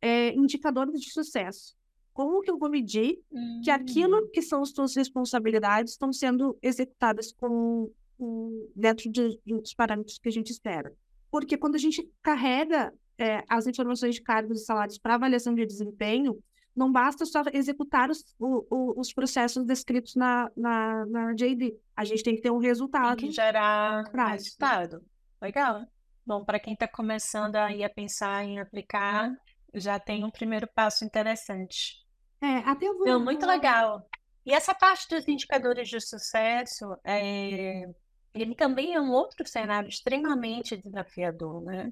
[SPEAKER 2] é, indicadores de sucesso como que eu vou medir hum. que aquilo que são as suas responsabilidades estão sendo executadas com, com dentro de, dos parâmetros que a gente espera. Porque quando a gente carrega é, as informações de cargos e salários para avaliação de desempenho, não basta só executar os, o, o, os processos descritos na, na, na JD. A gente tem que ter um resultado.
[SPEAKER 1] Tem que gerar resultado. Legal. Bom, para quem está começando aí a pensar em aplicar, já tem um primeiro passo interessante.
[SPEAKER 2] É, até eu vou.
[SPEAKER 1] Não, muito legal. E essa parte dos indicadores de sucesso, é, ele também é um outro cenário extremamente desafiador, né?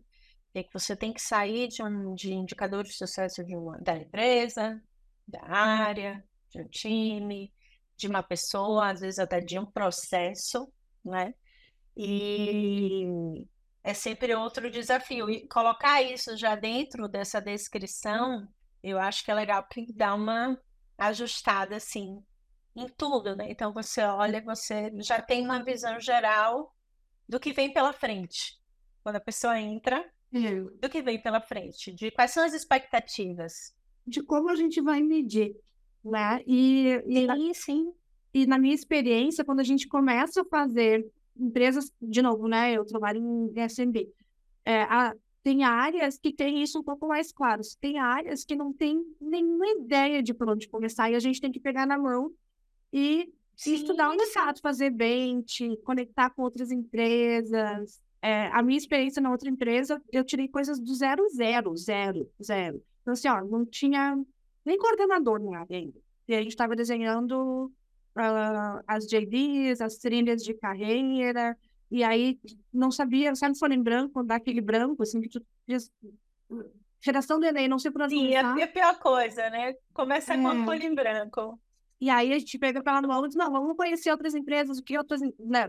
[SPEAKER 1] É que você tem que sair de, um, de indicadores de sucesso de uma, da empresa, da área, de um time, de uma pessoa, às vezes até de um processo, né? E é sempre outro desafio. E colocar isso já dentro dessa descrição eu acho que é legal porque dá uma ajustada assim em tudo, né? Então você olha, você já tem uma visão geral do que vem pela frente. Quando a pessoa entra, do que vem pela frente, de quais são as expectativas.
[SPEAKER 2] De como a gente vai medir, né? E, e, sim,
[SPEAKER 1] sim.
[SPEAKER 2] e na minha experiência, quando a gente começa a fazer empresas, de novo, né? Eu trabalho em SMB. É, a, tem áreas que tem isso um pouco mais claro. Tem áreas que não tem nenhuma ideia de por onde começar e a gente tem que pegar na mão e Sim. estudar o mercado, fazer bench, conectar com outras empresas. É, a minha experiência na outra empresa, eu tirei coisas do zero, zero, zero, zero. Então, assim, ó, não tinha nem coordenador no área ainda. E a gente estava desenhando uh, as JDs, as trilhas de carreira, e aí não sabia, sabe folha em branco, dar aquele branco, assim, que tu diz, geração do Enem, não sei por onde
[SPEAKER 1] Sim, começar. é a pior coisa, né? Começa é. com a folha em branco.
[SPEAKER 2] E aí a gente pega pela mão e diz, não, vamos conhecer outras empresas, o que outras, né?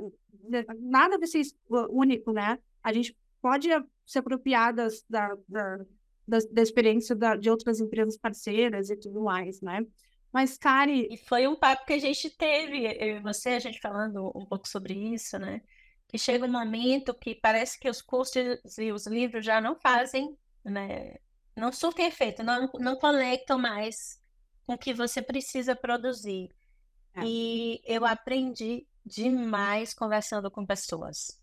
[SPEAKER 2] nada desse único, né? A gente pode se apropriar das, da, da, da, da experiência da, de outras empresas parceiras e tudo mais, né? Mas, Kari...
[SPEAKER 1] E foi um papo que a gente teve, eu e você, a gente falando um pouco sobre isso, né? Que chega um momento que parece que os cursos e os livros já não fazem, né? Não surtem efeito, não, não conectam mais com o que você precisa produzir. É. E eu aprendi demais conversando com pessoas.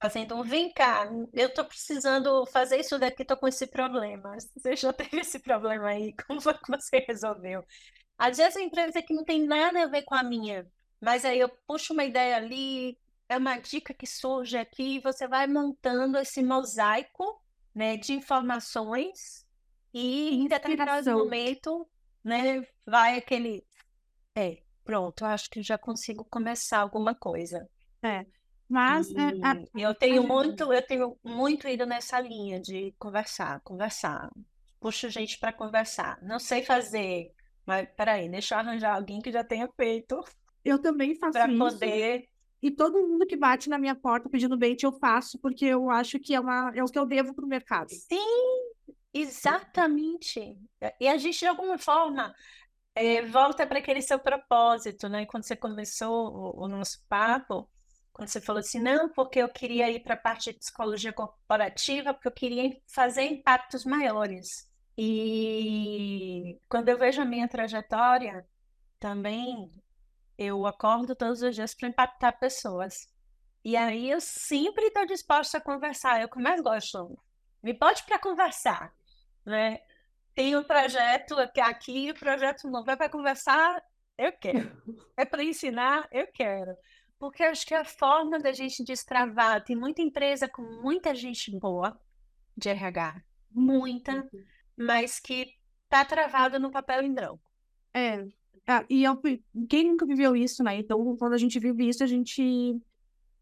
[SPEAKER 1] fazendo um vem cá, eu estou precisando fazer isso daqui, estou com esse problema. Você já teve esse problema aí? [laughs] Como foi que você resolveu? Às vezes a empresa que não tem nada a ver com a minha, mas aí eu puxo uma ideia ali, é uma dica que surge aqui, e você vai montando esse mosaico, né, de informações e em determinado momento, né, vai aquele, é, pronto, acho que já consigo começar alguma coisa.
[SPEAKER 2] É, mas é,
[SPEAKER 1] a, eu tenho muito, eu tenho muito ido nessa linha de conversar, conversar. Puxo gente para conversar. Não sei fazer, mas peraí, deixa eu arranjar alguém que já tenha feito.
[SPEAKER 2] Eu também [laughs] faço
[SPEAKER 1] para
[SPEAKER 2] isso.
[SPEAKER 1] poder.
[SPEAKER 2] E todo mundo que bate na minha porta pedindo bait, eu faço, porque eu acho que é, uma, é o que eu devo para o mercado.
[SPEAKER 1] Sim, exatamente. E a gente, de alguma forma, é, volta para aquele seu propósito, né? Quando você começou o, o nosso papo, quando você falou assim, não, porque eu queria ir para a parte de psicologia corporativa, porque eu queria fazer impactos maiores. E quando eu vejo a minha trajetória, também eu acordo todos os dias para impactar pessoas. E aí eu sempre estou disposta a conversar. Eu que mais gosto. Me pode para conversar, né? Tem um projeto aqui, o projeto novo é para conversar, eu quero. É para ensinar, eu quero. Porque acho que é a forma da gente destravar, tem muita empresa com muita gente boa de RH, muita, uhum. mas que tá travada no papel em branco.
[SPEAKER 2] É, é e eu, quem nunca viveu isso, né? Então, quando a gente vive isso, a gente.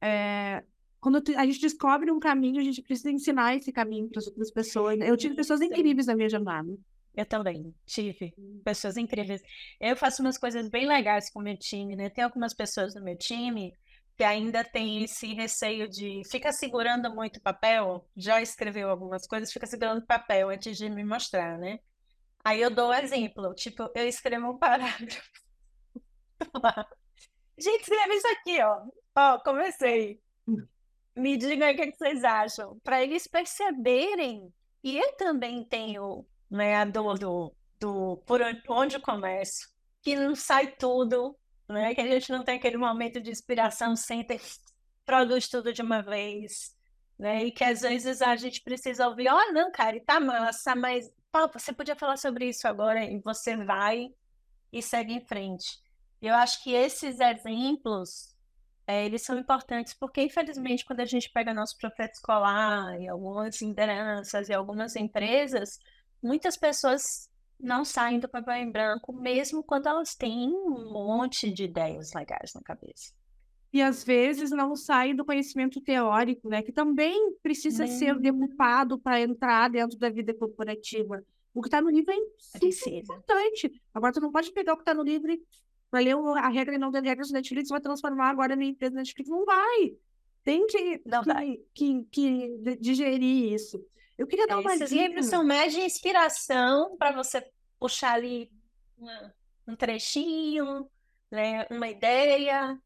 [SPEAKER 2] É, quando a gente descobre um caminho, a gente precisa ensinar esse caminho para as outras pessoas. Eu tive pessoas incríveis na minha jornada.
[SPEAKER 1] Eu também tive pessoas incríveis. Eu faço umas coisas bem legais com o meu time, né? Tem algumas pessoas no meu time que ainda tem esse receio de fica segurando muito papel, já escreveu algumas coisas, fica segurando papel antes de me mostrar, né? Aí eu dou um exemplo, tipo, eu escrevo um parágrafo. [laughs] Gente, escreve isso aqui, ó. Ó, comecei. Me digam o que vocês acham. Para eles perceberem. E eu também tenho né, do, do, do por onde o comércio, que não sai tudo, né, que a gente não tem aquele momento de inspiração sem ter produz tudo de uma vez, né, e que às vezes a gente precisa ouvir, oh, não, cara, tá massa, mas você podia falar sobre isso agora, e você vai e segue em frente. Eu acho que esses exemplos é, eles são importantes porque, infelizmente, quando a gente pega nosso profeta escolar e algumas lideranças e algumas empresas, muitas pessoas não saem do papel em branco, mesmo quando elas têm um monte de ideias legais na cabeça.
[SPEAKER 2] E às vezes não saem do conhecimento teórico, né? Que também precisa ser decupado para entrar dentro da vida corporativa. O que está no livro é importante. Agora, tu não pode pegar o que está no livro e vai ler a regra e não das regras do Netflix, vai transformar agora na empresa Netflix. Não vai. Tem que, não que, vai. que, que digerir isso. Eu queria dar uma
[SPEAKER 1] Esses dica. livros são mais de inspiração para você puxar ali uma, um trechinho, né, uma ideia,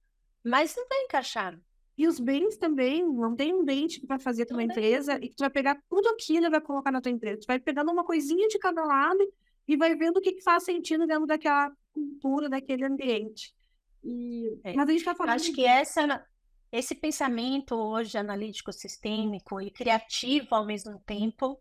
[SPEAKER 1] mas não vai encaixar.
[SPEAKER 2] E os bens também, não tem um bem que vai fazer tua empresa e que tu vai pegar tudo aquilo e vai colocar na tua empresa. Tu vai pegando uma coisinha de cada lado e vai vendo o que, que faz sentido dentro daquela cultura, daquele ambiente. E...
[SPEAKER 1] É. Mas a gente tá falando... Acho que essa esse pensamento hoje analítico, sistêmico e criativo ao mesmo tempo,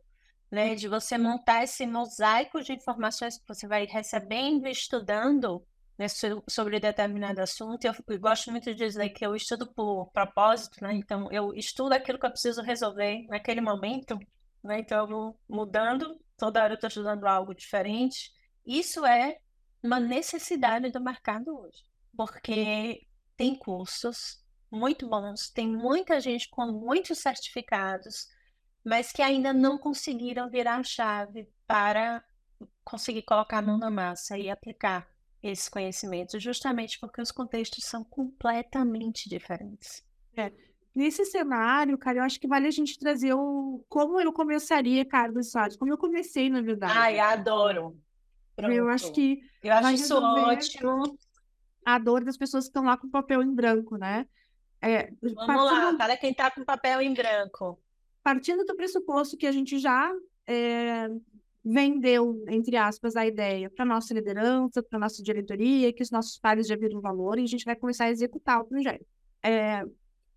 [SPEAKER 1] né, de você montar esse mosaico de informações que você vai recebendo e estudando né, sobre determinado assunto. Eu, eu, gosto muito de dizer que eu estudo por propósito, né? Então, eu estudo aquilo que eu preciso resolver naquele momento, né? Então, eu vou mudando, toda hora eu estou estudando algo diferente. Isso é uma necessidade do mercado hoje, porque tem cursos, muito bons, tem muita gente com muitos certificados, mas que ainda não conseguiram virar a chave para conseguir colocar a mão na massa e aplicar esses conhecimentos, justamente porque os contextos são completamente diferentes.
[SPEAKER 2] É. Nesse cenário, cara, eu acho que vale a gente trazer o como eu começaria, Carlos Salles, como eu comecei, na verdade.
[SPEAKER 1] Ai, adoro.
[SPEAKER 2] Pronto. Eu acho que.
[SPEAKER 1] Eu acho isso ótimo.
[SPEAKER 2] A dor das pessoas que estão lá com papel em branco, né?
[SPEAKER 1] É, Vamos partindo, lá, para quem está com papel em branco.
[SPEAKER 2] Partindo do pressuposto que a gente já é, vendeu, entre aspas, a ideia para nossa liderança, para nossa diretoria, que os nossos pares já viram valor e a gente vai começar a executar o projeto. É,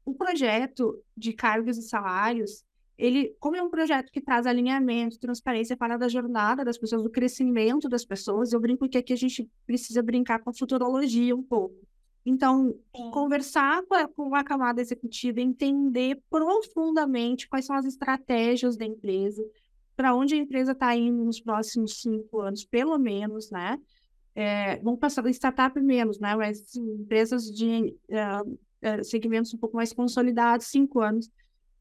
[SPEAKER 2] o projeto de cargos e salários, ele, como é um projeto que traz alinhamento, transparência, fala da jornada das pessoas, do crescimento das pessoas, eu brinco que aqui a gente precisa brincar com a futurologia um pouco. Então, Sim. conversar com a, com a camada executiva, entender profundamente quais são as estratégias da empresa, para onde a empresa está indo nos próximos cinco anos, pelo menos, né? É, vamos passar startup menos, né? Mas empresas de uh, segmentos um pouco mais consolidados, cinco anos.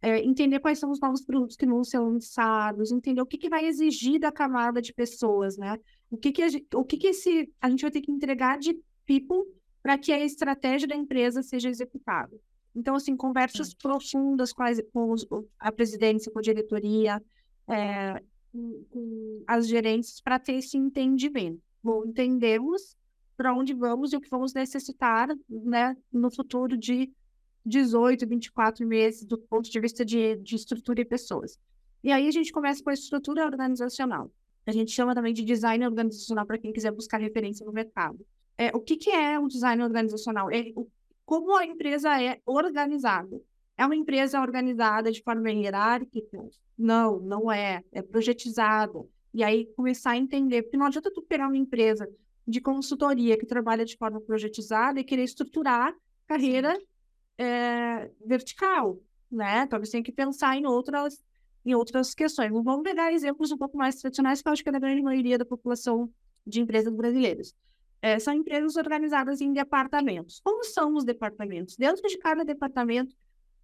[SPEAKER 2] É, entender quais são os novos produtos que vão ser lançados, entender o que, que vai exigir da camada de pessoas, né? O que que a, o que que esse, a gente vai ter que entregar de people para que a estratégia da empresa seja executada. Então, assim, conversas profundas com, com os, a presidência, com a diretoria, é, com, com as gerentes, para ter esse entendimento. Bom, entendemos para onde vamos e o que vamos necessitar né, no futuro de 18, 24 meses, do ponto de vista de, de estrutura e pessoas. E aí a gente começa com a estrutura organizacional. A gente chama também de design organizacional para quem quiser buscar referência no mercado. É, o que, que é o design organizacional? É, o, como a empresa é organizada. É uma empresa organizada de forma hierárquica? Não, não é. É projetizada. E aí começar a entender, porque não adianta tu pegar uma empresa de consultoria que trabalha de forma projetizada e querer estruturar carreira é, vertical, né? Talvez tenha que pensar em outras, em outras questões. Vamos pegar exemplos um pouco mais tradicionais, que eu acho que é da grande maioria da população de empresas brasileiras é, são empresas organizadas em departamentos. Como são os departamentos? Dentro de cada departamento,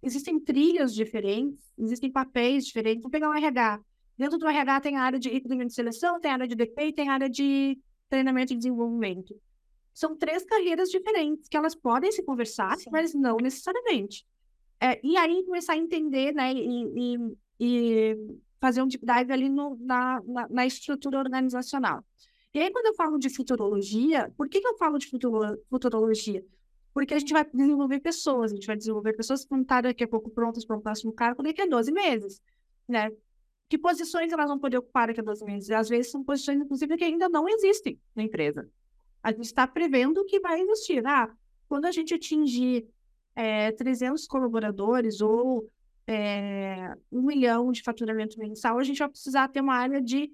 [SPEAKER 2] existem trilhas diferentes, existem papéis diferentes. Vou pegar o RH. Dentro do RH tem a área de recrutamento de seleção, tem a área de DP e tem a área de treinamento e desenvolvimento. São três carreiras diferentes que elas podem se conversar, Sim. mas não necessariamente. É, e aí começar a entender, né, e, e, e fazer um deep dive ali no, na, na, na estrutura organizacional. E aí, quando eu falo de futurologia, por que, que eu falo de futuro, futurologia? Porque a gente vai desenvolver pessoas, a gente vai desenvolver pessoas que vão estar daqui a pouco prontas para um próximo cargo daqui a 12 meses, né? Que posições elas vão poder ocupar daqui a 12 meses? Às vezes são posições, inclusive, que ainda não existem na empresa. A gente está prevendo que vai existir. Ah, quando a gente atingir é, 300 colaboradores ou é, um milhão de faturamento mensal, a gente vai precisar ter uma área de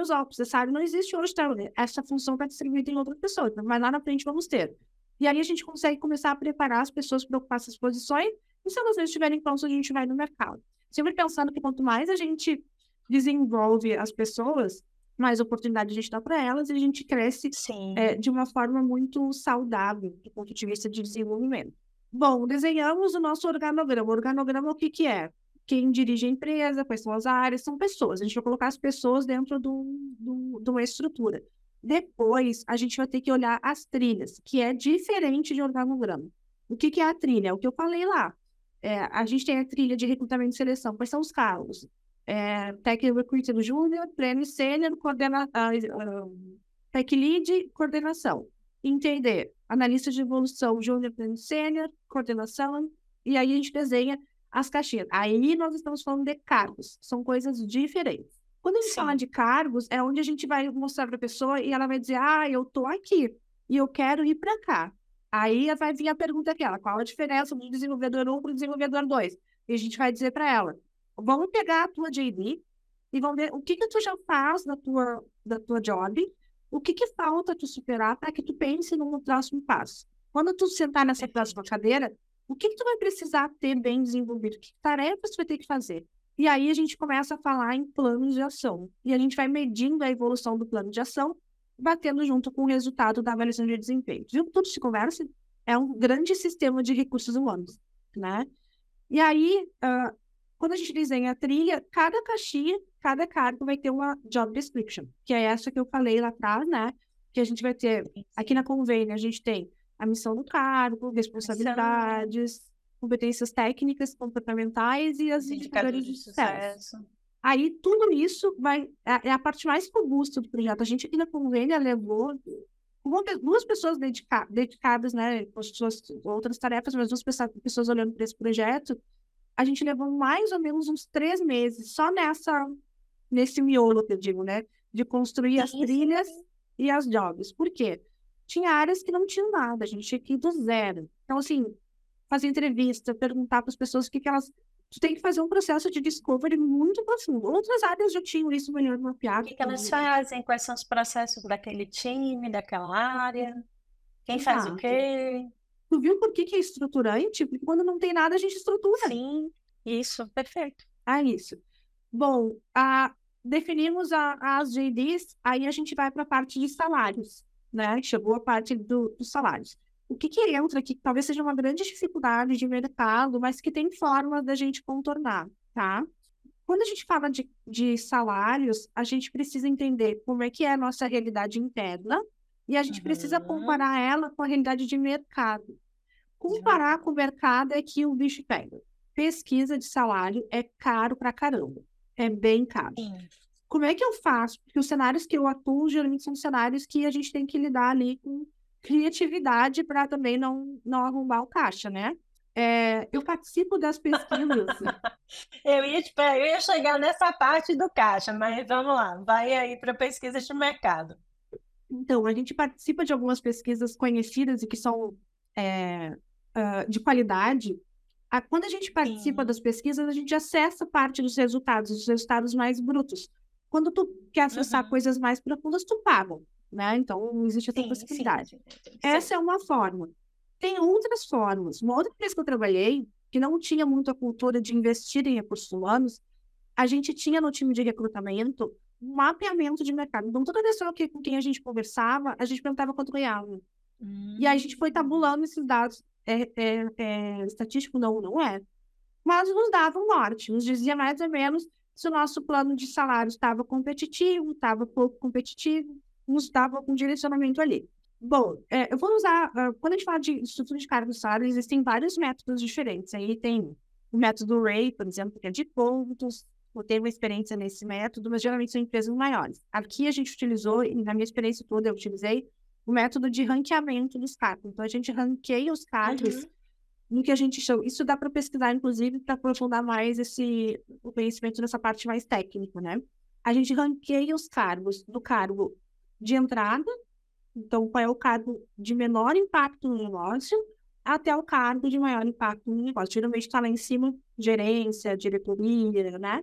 [SPEAKER 2] os óculos, essa área não existe hoje, tá? Essa função está distribuída em outras pessoas, então, mas lá na frente vamos ter. E aí a gente consegue começar a preparar as pessoas para ocupar essas posições, e se elas não estiverem prontas, a gente vai no mercado. Sempre pensando que quanto mais a gente desenvolve as pessoas, mais oportunidade a gente dá para elas e a gente cresce é, de uma forma muito saudável do ponto de vista de desenvolvimento. Bom, desenhamos o nosso organograma. O organograma, o que, que é? quem dirige a empresa, quais são as áreas, são pessoas. A gente vai colocar as pessoas dentro do, do, de uma estrutura. Depois, a gente vai ter que olhar as trilhas, que é diferente de organograma. O que, que é a trilha? É o que eu falei lá. É, a gente tem a trilha de recrutamento e seleção. Quais são os cargos? É, tech Recruiter Júnior, Pleno Sênior, coordena, uh, Tech Lead, coordenação. Entender. Analista de evolução Júnior, Pleno Sênior, coordenação. E aí a gente desenha as caixinhas. Aí nós estamos falando de cargos, são coisas diferentes. Quando a gente Sim. fala de cargos, é onde a gente vai mostrar para a pessoa e ela vai dizer: Ah, eu tô aqui e eu quero ir para cá. Aí vai vir a pergunta aquela: qual a diferença do desenvolvedor 1 para o desenvolvedor 2? E a gente vai dizer para ela: vamos pegar a tua JD e vamos ver o que, que tu já faz da tua, da tua job, o que, que falta tu superar para que tu pense no próximo passo. Quando tu sentar nessa próxima cadeira, o que, que tu vai precisar ter bem desenvolvido? Que tarefas tu vai ter que fazer? E aí a gente começa a falar em planos de ação. E a gente vai medindo a evolução do plano de ação, batendo junto com o resultado da avaliação de desempenho. Viu? Tudo se conversa. É um grande sistema de recursos humanos, né? E aí, uh, quando a gente desenha a trilha, cada caixinha, cada cargo vai ter uma job description, que é essa que eu falei lá atrás, né? Que a gente vai ter, aqui na Convênia, a gente tem a missão do cargo, responsabilidades, competências técnicas, comportamentais e as indicadores de sucesso. sucesso. Aí tudo isso vai é, é a parte mais robusta do projeto. A gente aqui na convênia levou duas pessoas dedica, dedicadas, né, com suas outras tarefas, mas duas pessoas, olhando para esse projeto. A gente levou mais ou menos uns três meses só nessa nesse miolo eu digo, né, de construir as trilhas e as jobs. Por quê? tinha áreas que não tinham nada, a gente tinha que ir do zero. Então, assim, fazer entrevista, perguntar para as pessoas o que, que elas. Tu tem que fazer um processo de discovery muito profundo. Outras áreas já tinham isso melhor mapeado.
[SPEAKER 1] O que, que elas fazem? Quais são os processos daquele time, daquela área? Quem faz o quê?
[SPEAKER 2] Tu viu por que, que é estruturante? Porque quando não tem nada, a gente estrutura.
[SPEAKER 1] Sim, isso, perfeito.
[SPEAKER 2] Ah, isso. Bom, a, definimos a, as JDs, aí a gente vai para a parte de salários, né? Chegou a parte do, dos salários. O que, que entra aqui, que talvez seja uma grande dificuldade de mercado, mas que tem forma da gente contornar, tá? Quando a gente fala de, de salários, a gente precisa entender como é que é a nossa realidade interna e a gente uhum. precisa comparar ela com a realidade de mercado. Comparar com o mercado é que o bicho pega. Pesquisa de salário é caro pra caramba. É bem caro. Como é que eu faço? Porque os cenários que eu atuo geralmente são cenários que a gente tem que lidar ali com criatividade para também não, não arrumar o caixa, né? É, eu participo das pesquisas. [laughs]
[SPEAKER 1] eu, ia, eu ia chegar nessa parte do caixa, mas vamos lá, vai aí para pesquisas de mercado.
[SPEAKER 2] Então, a gente participa de algumas pesquisas conhecidas e que são é, uh, de qualidade. A, quando a gente participa Sim. das pesquisas, a gente acessa parte dos resultados, os resultados mais brutos. Quando tu quer acessar uhum. coisas mais profundas, tu paga, né? Então, existe essa sim, possibilidade. Sim, sim, essa é uma forma. Tem outras formas. Uma outra empresa que eu trabalhei, que não tinha muito a cultura de investir em recursos humanos, a gente tinha no time de recrutamento mapeamento de mercado. Então, toda pessoa que, com quem a gente conversava, a gente perguntava quanto ganhava. Hum. E a gente foi tabulando esses dados. É, é, é, estatístico não, não é. Mas nos dava um norte, nos dizia mais ou menos se o nosso plano de salário estava competitivo, estava pouco competitivo, nos dava um direcionamento ali. Bom, é, eu vou usar, uh, quando a gente fala de estrutura de cargos e salário, existem vários métodos diferentes. Aí tem o método Ray, por exemplo, que é de pontos, eu tenho uma experiência nesse método, mas geralmente são empresas maiores. Aqui a gente utilizou, e na minha experiência toda eu utilizei, o método de ranqueamento dos cargos. Então, a gente ranqueia os cargos uhum. no que a gente chama. Isso dá para pesquisar, inclusive, para aprofundar mais esse, o conhecimento nessa parte mais técnica, né? A gente ranqueia os cargos do cargo de entrada, então, qual é o cargo de menor impacto no negócio, até o cargo de maior impacto no negócio. Geralmente está lá em cima, gerência, diretoria, né?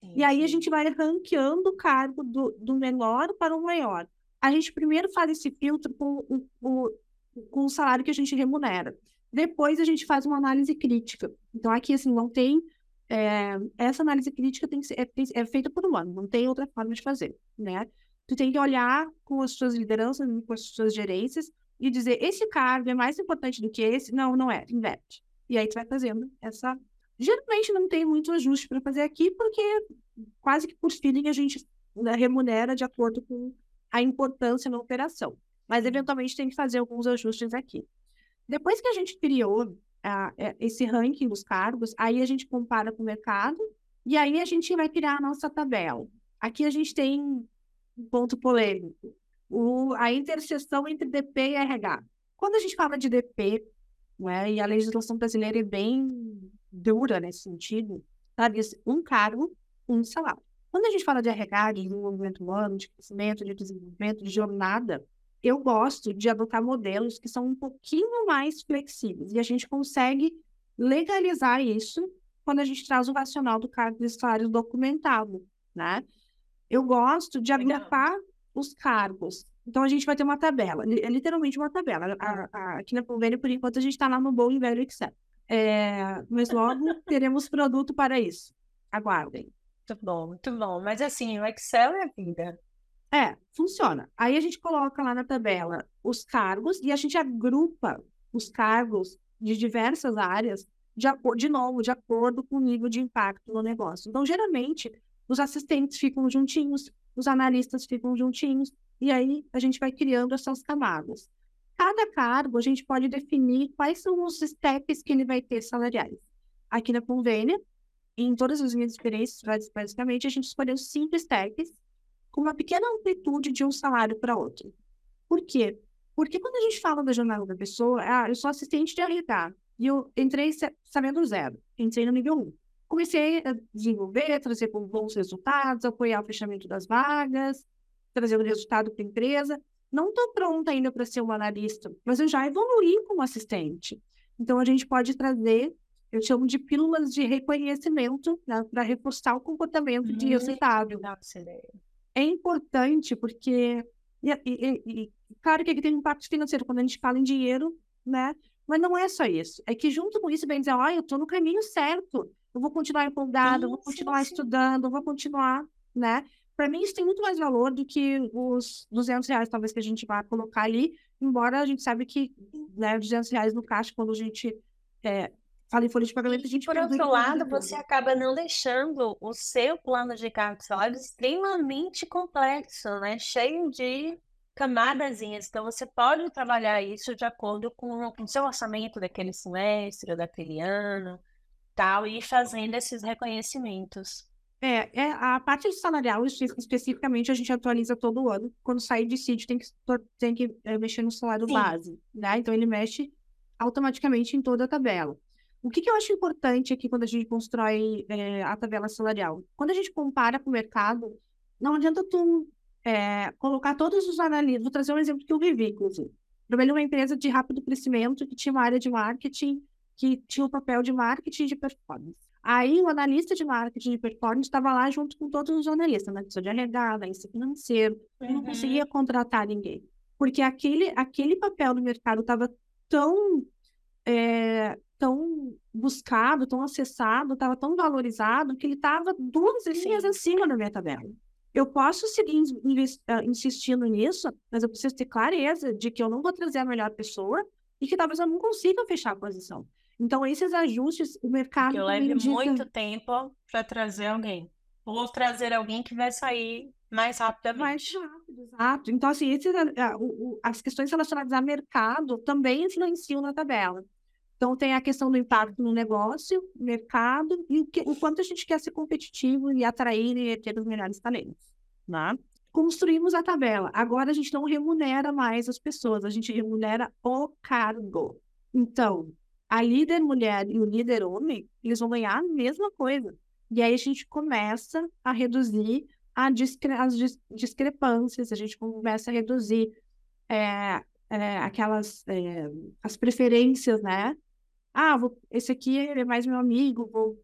[SPEAKER 2] Sim, e aí a gente vai ranqueando o cargo do, do menor para o maior. A gente primeiro faz esse filtro com o, o, com o salário que a gente remunera. Depois a gente faz uma análise crítica. Então, aqui, assim, não tem. É, essa análise crítica tem que ser, é, é feita por humano, não tem outra forma de fazer, né? Tu tem que olhar com as suas lideranças, com as suas gerências e dizer: esse cargo é mais importante do que esse? Não, não é, inverte. E aí tu vai fazendo essa Geralmente não tem muito ajuste para fazer aqui, porque quase que por feeling a gente né, remunera de acordo com a importância na operação. Mas eventualmente tem que fazer alguns ajustes aqui. Depois que a gente criou uh, esse ranking dos cargos, aí a gente compara com o mercado e aí a gente vai criar a nossa tabela. Aqui a gente tem ponto polêmico, o, a interseção entre DP e RH. Quando a gente fala de DP, né, e a legislação brasileira é bem dura nesse sentido, sabe? Um cargo, um salário. Quando a gente fala de RH, de desenvolvimento humano, de crescimento, de desenvolvimento, de jornada, eu gosto de adotar modelos que são um pouquinho mais flexíveis. E a gente consegue legalizar isso quando a gente traz o racional do cargo de salário documentado, né? Eu gosto de agrupar os cargos. Então, a gente vai ter uma tabela, é literalmente uma tabela. A, a, aqui na Convênio, por enquanto, a gente está lá no bom e velho Excel. É, mas logo [laughs] teremos produto para isso. Aguardem.
[SPEAKER 1] Muito bom, muito bom. Mas assim, o Excel é a vida.
[SPEAKER 2] É, funciona. Aí a gente coloca lá na tabela os cargos e a gente agrupa os cargos de diversas áreas, de, de novo, de acordo com o nível de impacto no negócio. Então, geralmente, os assistentes ficam juntinhos, os analistas ficam juntinhos, e aí a gente vai criando essas camadas cada cargo, a gente pode definir quais são os steps que ele vai ter salariais. Aqui na Convênia, em todas as minhas experiências, basicamente, a gente escolheu cinco steps com uma pequena amplitude de um salário para outro. Por quê? Porque quando a gente fala da jornada da pessoa, ah, eu sou assistente de RH e eu entrei sabendo zero, entrei no nível 1. Comecei a desenvolver, trazer bons resultados, apoiar o fechamento das vagas, trazer o resultado para a empresa não estou pronta ainda para ser uma analista, mas eu já evoluí como assistente. Então, a gente pode trazer, eu chamo de pílulas de reconhecimento, né, para reforçar o comportamento de resultado. É importante porque, e, e, e, claro que aqui tem um impacto financeiro quando a gente fala em dinheiro, né? Mas não é só isso. É que junto com isso, bem dizer, olha, eu estou no caminho certo. Eu vou continuar empolgado, eu vou continuar sim, estudando, eu vou continuar, né? Para mim, isso tem muito mais valor do que os 200 reais, talvez, que a gente vai colocar ali, embora a gente sabe que né, 200 reais no caixa, quando a gente é, fala em folha de pagamento, a gente...
[SPEAKER 1] Por outro lado, você acaba não deixando o seu plano de cargos salários extremamente complexo, né? Cheio de camadazinhas. Então, você pode trabalhar isso de acordo com o seu orçamento daquele semestre, daquele ano, tal, e ir fazendo esses reconhecimentos.
[SPEAKER 2] É, é, a parte salarial, especificamente, a gente atualiza todo ano. Quando sair de sítio, tem que, tem que é, mexer no salário Sim. base, né? Então, ele mexe automaticamente em toda a tabela. O que, que eu acho importante aqui quando a gente constrói é, a tabela salarial? Quando a gente compara com o mercado, não adianta tu é, colocar todos os analistas. Vou trazer um exemplo que eu vivi, inclusive. Trabalhei numa empresa de rápido crescimento que tinha uma área de marketing que tinha o papel de marketing de performance. Aí o analista de marketing de performance estava lá junto com todos os analistas, na pessoa de RH, na financeiro, uhum. não conseguia contratar ninguém. Porque aquele, aquele papel no mercado estava tão, é, tão buscado, tão acessado, estava tão valorizado, que ele estava duas linhas acima da minha tabela. Eu posso seguir ah, insistindo nisso, mas eu preciso ter clareza de que eu não vou trazer a melhor pessoa e que talvez eu não consiga fechar a posição. Então, esses ajustes, o mercado.
[SPEAKER 1] Eu leve indica... muito tempo para trazer alguém. Ou trazer alguém que vai sair mais rapidamente.
[SPEAKER 2] Mais rápido, exato. Então, assim, esses, as questões relacionadas a mercado também influenciam na tabela. Então, tem a questão do impacto no negócio, mercado, e o, que, o quanto a gente quer ser competitivo e atrair e ter os melhores talentos. Né? Construímos a tabela. Agora, a gente não remunera mais as pessoas, a gente remunera o cargo. Então, a líder mulher e o líder homem, eles vão ganhar a mesma coisa. E aí a gente começa a reduzir a discre as dis discrepâncias, a gente começa a reduzir é, é, aquelas é, as preferências, né? Ah, vou, esse aqui é mais meu amigo. Vou...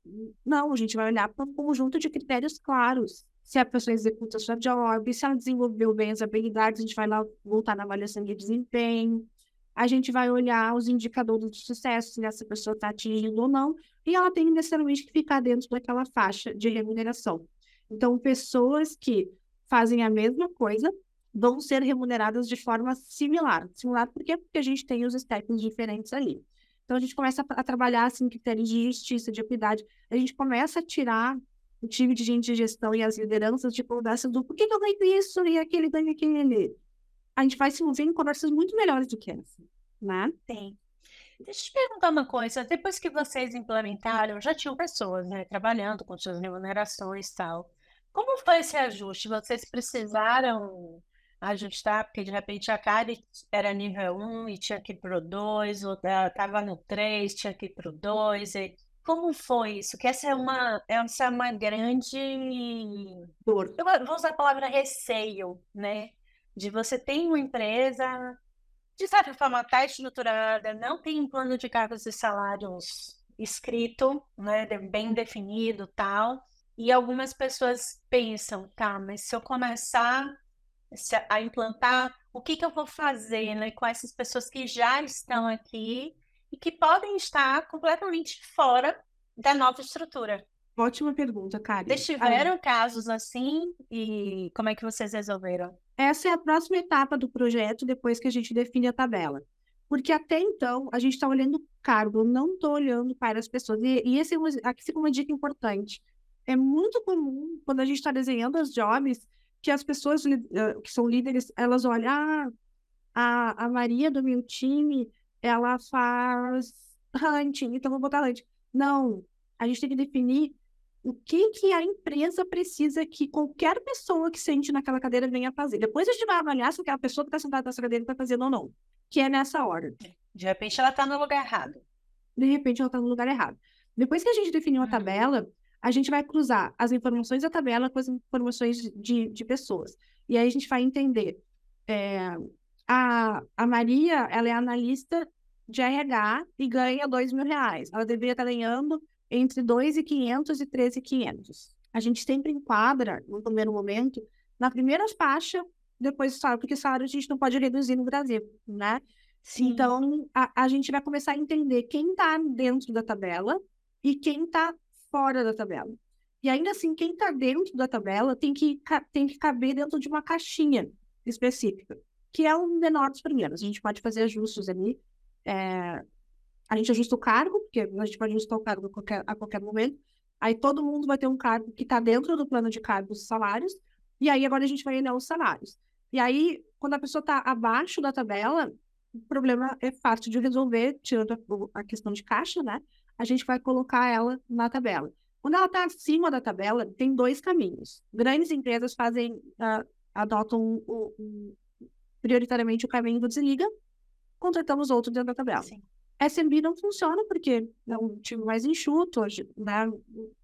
[SPEAKER 2] Não, a gente vai olhar para um conjunto de critérios claros. Se a pessoa executa a sua job, se ela desenvolveu bem as habilidades, a gente vai lá voltar na avaliação de desempenho a gente vai olhar os indicadores de sucesso, se essa pessoa está atingindo ou não, e ela tem necessariamente que ficar dentro daquela faixa de remuneração. Então, pessoas que fazem a mesma coisa vão ser remuneradas de forma similar. Similar por quê? Porque a gente tem os stacks diferentes ali. Então, a gente começa a, trabalhar assim, critérios de justiça, de equidade. A gente começa a tirar o time de gente de gestão e as lideranças de conversa do por que, que eu ganho isso e aquele ganha aquele a gente vai se envolver em conversas muito melhores do que essa, né?
[SPEAKER 1] Sim. Deixa eu te perguntar uma coisa. Depois que vocês implementaram, já tinham pessoas, né, trabalhando com suas remunerações e tal. Como foi esse ajuste? Vocês precisaram ajustar, porque de repente a Kari era nível 1 e tinha que ir para o 2, ou estava no 3, tinha que ir para o 2. E... Como foi isso? Que essa é uma, essa é uma grande dor. Eu vou usar a palavra receio, né? De você tem uma empresa, de certa forma, está estruturada, não tem um plano de cargos e salários escrito, né, bem definido tal, e algumas pessoas pensam, tá, mas se eu começar a implantar, o que, que eu vou fazer né, com essas pessoas que já estão aqui e que podem estar completamente fora da nova estrutura?
[SPEAKER 2] Ótima pergunta, Karen.
[SPEAKER 1] Vocês tiveram casos assim e como é que vocês resolveram?
[SPEAKER 2] Essa é a próxima etapa do projeto depois que a gente define a tabela. Porque até então a gente está olhando o cargo, não estou olhando para as pessoas. E, e esse é aqui fica uma dica importante. É muito comum, quando a gente está desenhando as jobs, que as pessoas uh, que são líderes, elas olham, ah, a, a Maria do meu time, ela faz [laughs] hunting, então vou botar hunting. Não, a gente tem que definir o que, que a empresa precisa que qualquer pessoa que sente naquela cadeira venha fazer. Depois a gente vai avaliar se aquela pessoa que está sentada nessa cadeira está fazendo ou não, que é nessa hora.
[SPEAKER 1] De repente ela está no lugar errado.
[SPEAKER 2] De repente ela está no lugar errado. Depois que a gente definiu a uhum. tabela, a gente vai cruzar as informações da tabela com as informações de, de pessoas. E aí a gente vai entender. É, a, a Maria, ela é analista de RH e ganha 2 mil reais. Ela deveria estar ganhando entre 2.500 e 13.500. A gente sempre enquadra, no primeiro momento, na primeira faixa, depois do salário, porque salário a gente não pode reduzir no Brasil, né? Sim. Então, a, a gente vai começar a entender quem está dentro da tabela e quem está fora da tabela. E ainda assim, quem está dentro da tabela tem que, tem que caber dentro de uma caixinha específica, que é o menor dos primeiros. A gente pode fazer ajustes ali. É... A gente ajusta o cargo, porque a gente pode ajustar o cargo a qualquer, a qualquer momento. Aí todo mundo vai ter um cargo que está dentro do plano de cargos e salários. E aí agora a gente vai olhar os salários. E aí, quando a pessoa está abaixo da tabela, o problema é fácil de resolver, tirando a, a questão de caixa, né? A gente vai colocar ela na tabela. Quando ela está acima da tabela, tem dois caminhos. Grandes empresas fazem, uh, adotam um, um, prioritariamente o caminho do desliga, contratamos outro dentro da tabela. Sim. SMB não funciona porque é um time mais enxuto, né?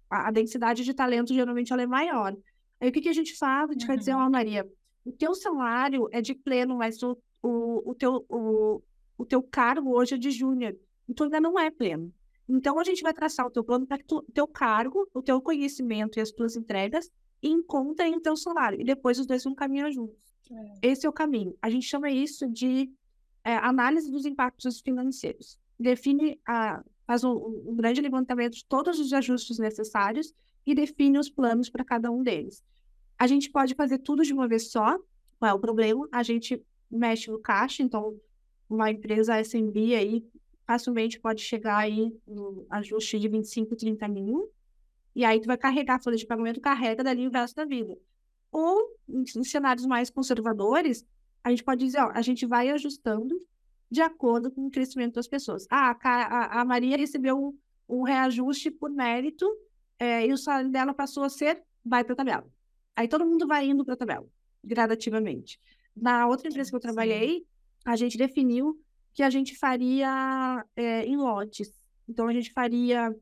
[SPEAKER 2] a, densidade de talento geralmente ela é maior. Aí o que, que a gente faz? A gente uhum. vai dizer, ó, oh, Maria, o teu salário é de pleno, mas o, o, o, teu, o, o teu cargo hoje é de júnior, então ainda não é pleno. Então, a gente vai traçar o teu plano para que o teu cargo, o teu conhecimento e as tuas entregas encontrem o teu salário. E depois os dois vão caminhar juntos. É. Esse é o caminho. A gente chama isso de é, análise dos impactos financeiros. Define, a, faz um, um grande levantamento de todos os ajustes necessários e define os planos para cada um deles. A gente pode fazer tudo de uma vez só, qual é o problema? A gente mexe no caixa, então uma empresa SMB aí facilmente pode chegar aí no ajuste de 25, 30 mil, e aí tu vai carregar a folha de pagamento, carrega dali o resto da vida. Ou, em, cenários mais conservadores, a gente pode dizer, ó, a gente vai ajustando de acordo com o crescimento das pessoas. Ah, a, a Maria recebeu um, um reajuste por mérito é, e o salário dela passou a ser, vai para a tabela. Aí todo mundo vai indo para a tabela, gradativamente. Na outra empresa que eu trabalhei, a gente definiu que a gente faria é, em lotes. Então, a gente faria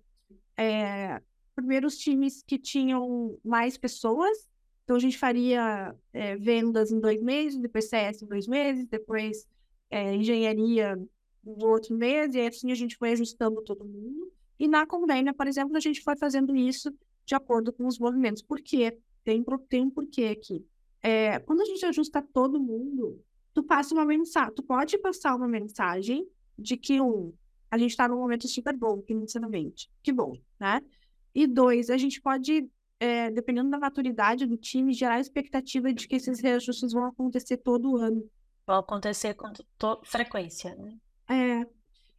[SPEAKER 2] é, primeiro os times que tinham mais pessoas. Então, a gente faria é, vendas em dois meses, depois CS em dois meses, depois engenharia no outro mês, e assim a gente foi ajustando todo mundo. E na Convênia, por exemplo, a gente foi fazendo isso de acordo com os movimentos. Por quê? Tem, tem um porquê aqui. É, quando a gente ajusta todo mundo, tu passa uma mensagem, tu pode passar uma mensagem de que um, a gente está num momento super bom financeiramente, que bom, né? E dois, a gente pode, é, dependendo da maturidade do time, gerar a expectativa de que esses reajustes vão acontecer todo ano.
[SPEAKER 1] Vão acontecer com frequência, né?
[SPEAKER 2] É.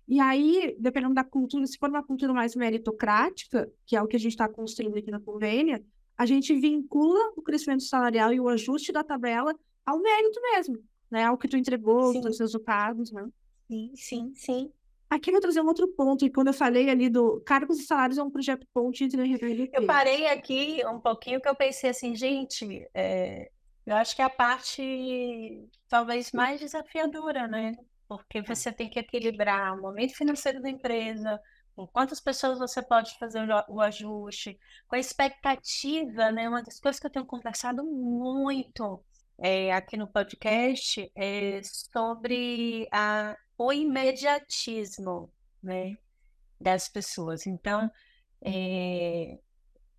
[SPEAKER 2] E aí, dependendo da cultura, se for uma cultura mais meritocrática, que é o que a gente está construindo aqui na convênia, a gente vincula o crescimento salarial e o ajuste da tabela ao mérito mesmo né? O que tu entregou, sim. os resultados, né?
[SPEAKER 1] Sim, sim, sim.
[SPEAKER 2] Aqui eu vou trazer um outro ponto, e quando eu falei ali do cargos e salários é um projeto ponte entre
[SPEAKER 1] RPLP. Eu parei aqui um pouquinho que eu pensei assim, gente, é, eu acho que é a parte talvez mais desafiadora, né? Porque você tem que equilibrar o momento financeiro da empresa, com quantas pessoas você pode fazer o ajuste, com a expectativa, né? Uma das coisas que eu tenho conversado muito é, aqui no podcast é sobre a, o imediatismo né, das pessoas. Então, é,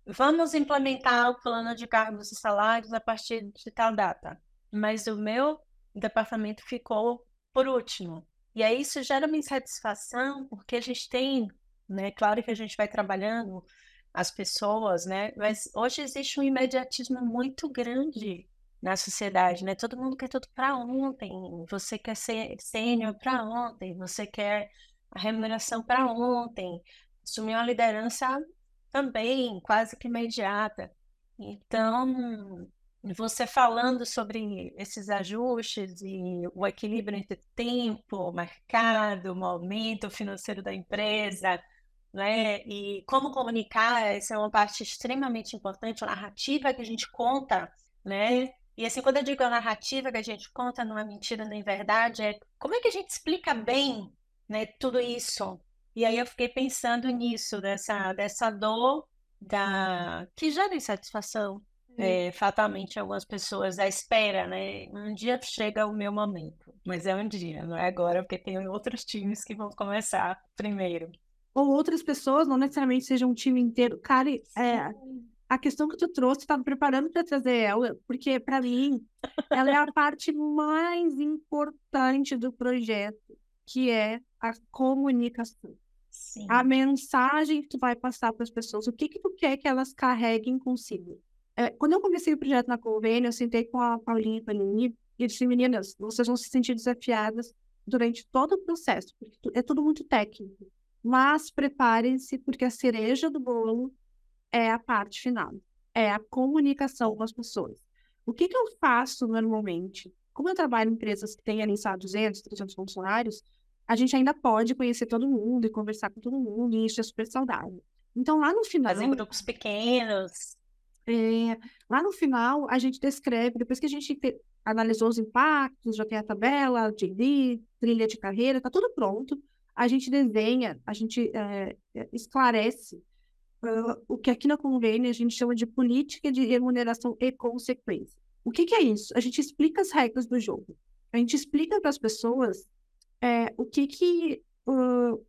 [SPEAKER 1] vamos implementar o plano de cargos e salários a partir de tal data, mas o meu departamento ficou por último. E aí isso gera uma insatisfação, porque a gente tem, né, claro que a gente vai trabalhando as pessoas, né, mas hoje existe um imediatismo muito grande na sociedade, né? Todo mundo quer tudo para ontem. Você quer ser sênior para ontem, você quer a remuneração para ontem, assumir uma liderança também, quase que imediata. Então, você falando sobre esses ajustes e o equilíbrio entre tempo, mercado, momento financeiro da empresa, né? E como comunicar, essa é uma parte extremamente importante, a narrativa que a gente conta, né? E assim, quando eu digo a narrativa que a gente conta, não é mentira nem verdade, é como é que a gente explica bem né, tudo isso? E aí eu fiquei pensando nisso, dessa, dessa dor da... que gera insatisfação. é, fatalmente algumas pessoas à espera, né? Um dia chega o meu momento, mas é um dia, não é agora, porque tem outros times que vão começar primeiro.
[SPEAKER 2] Ou outras pessoas, não necessariamente seja um time inteiro. Cara, é, a questão que tu trouxe, estava preparando para trazer ela, porque para mim ela é a parte mais importante do projeto, que é a comunicação. Sim. A mensagem que tu vai passar para as pessoas, o que que tu quer que elas carreguem consigo. É, quando eu comecei o projeto na Convênio, eu sentei com a Paulinha e Panini e disse, meninas, vocês vão se sentir desafiadas durante todo o processo, porque é tudo muito técnico. Mas preparem-se, porque a cereja do bolo é a parte final, é a comunicação com as pessoas. O que, que eu faço normalmente? Como eu trabalho em empresas que têm ali, sabe, 200, 300 funcionários, a gente ainda pode conhecer todo mundo e conversar com todo mundo, e isso é super saudável. Então, lá no final.
[SPEAKER 1] Fazer grupos pequenos.
[SPEAKER 2] É, lá no final, a gente descreve, depois que a gente te, analisou os impactos, já tem a tabela de lead, trilha de carreira, está tudo pronto. A gente desenha, a gente é, esclarece uh, o que aqui na convênio a gente chama de política de remuneração e consequência. O que, que é isso? A gente explica as regras do jogo. A gente explica para as pessoas é, o que que uh,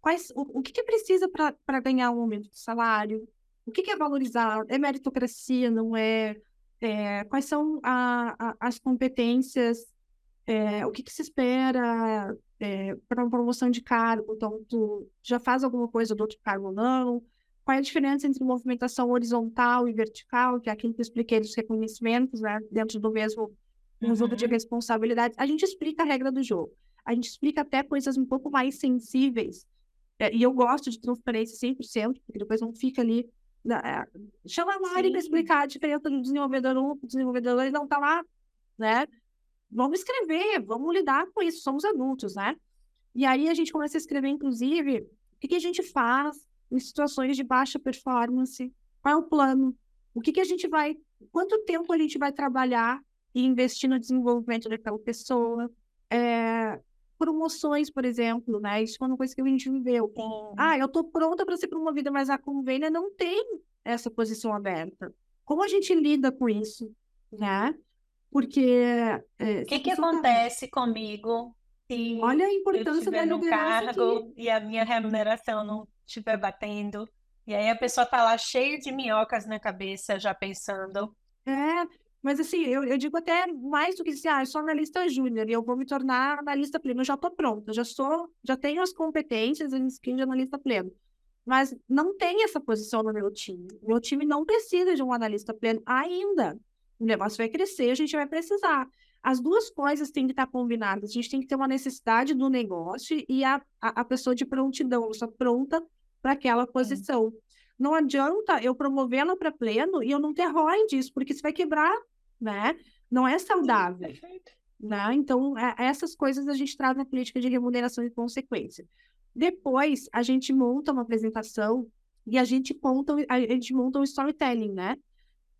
[SPEAKER 2] quais o, o que que precisa para ganhar um aumento de salário, o que, que é valorizar? É meritocracia, não é? é quais são a, a, as competências? É, o que, que se espera é, para uma promoção de cargo? Então, tu já faz alguma coisa do outro cargo ou não? Qual é a diferença entre movimentação horizontal e vertical, que é aquilo que eu expliquei dos reconhecimentos, né, dentro do mesmo um jogo de uhum. responsabilidades? A gente explica a regra do jogo. A gente explica até coisas um pouco mais sensíveis. É, e eu gosto de transparência 100%, porque depois não fica ali é, chama a Mari para explicar a diferença do desenvolvedor 1 para o desenvolvedor 2, não está lá, né? Vamos escrever, vamos lidar com isso, somos adultos, né? E aí a gente começa a escrever, inclusive, o que, que a gente faz em situações de baixa performance, qual é o plano, o que, que a gente vai, quanto tempo a gente vai trabalhar e investir no desenvolvimento daquela pessoa, é, promoções, por exemplo, né? Isso foi uma coisa que a gente viveu. Ah, eu estou pronta para ser promovida, mas a convênia não tem essa posição aberta. Como a gente lida com isso, né? Porque...
[SPEAKER 1] É, o que que acontece tá... comigo se
[SPEAKER 2] Olha a importância
[SPEAKER 1] no cargo aqui. e a minha remuneração não estiver batendo? E aí a pessoa está lá cheia de minhocas na cabeça, já pensando...
[SPEAKER 2] É, mas assim, eu, eu digo até mais do que assim, ah, eu sou analista júnior e eu vou me tornar analista pleno. Eu já estou pronta, já sou, já tenho as competências e skin de analista pleno. Mas não tem essa posição no meu time. O meu time não precisa de um analista pleno ainda. O negócio vai crescer, a gente vai precisar. As duas coisas têm que estar combinadas. A gente tem que ter uma necessidade do negócio e a, a, a pessoa de prontidão, está pronta para aquela posição. Não adianta eu promover ela para pleno e eu não ter ROI disso, porque isso vai quebrar, né? Não é saudável. Né? Então, é, essas coisas a gente traz na política de remuneração e consequência. Depois, a gente monta uma apresentação e a gente conta, a gente monta um storytelling, né?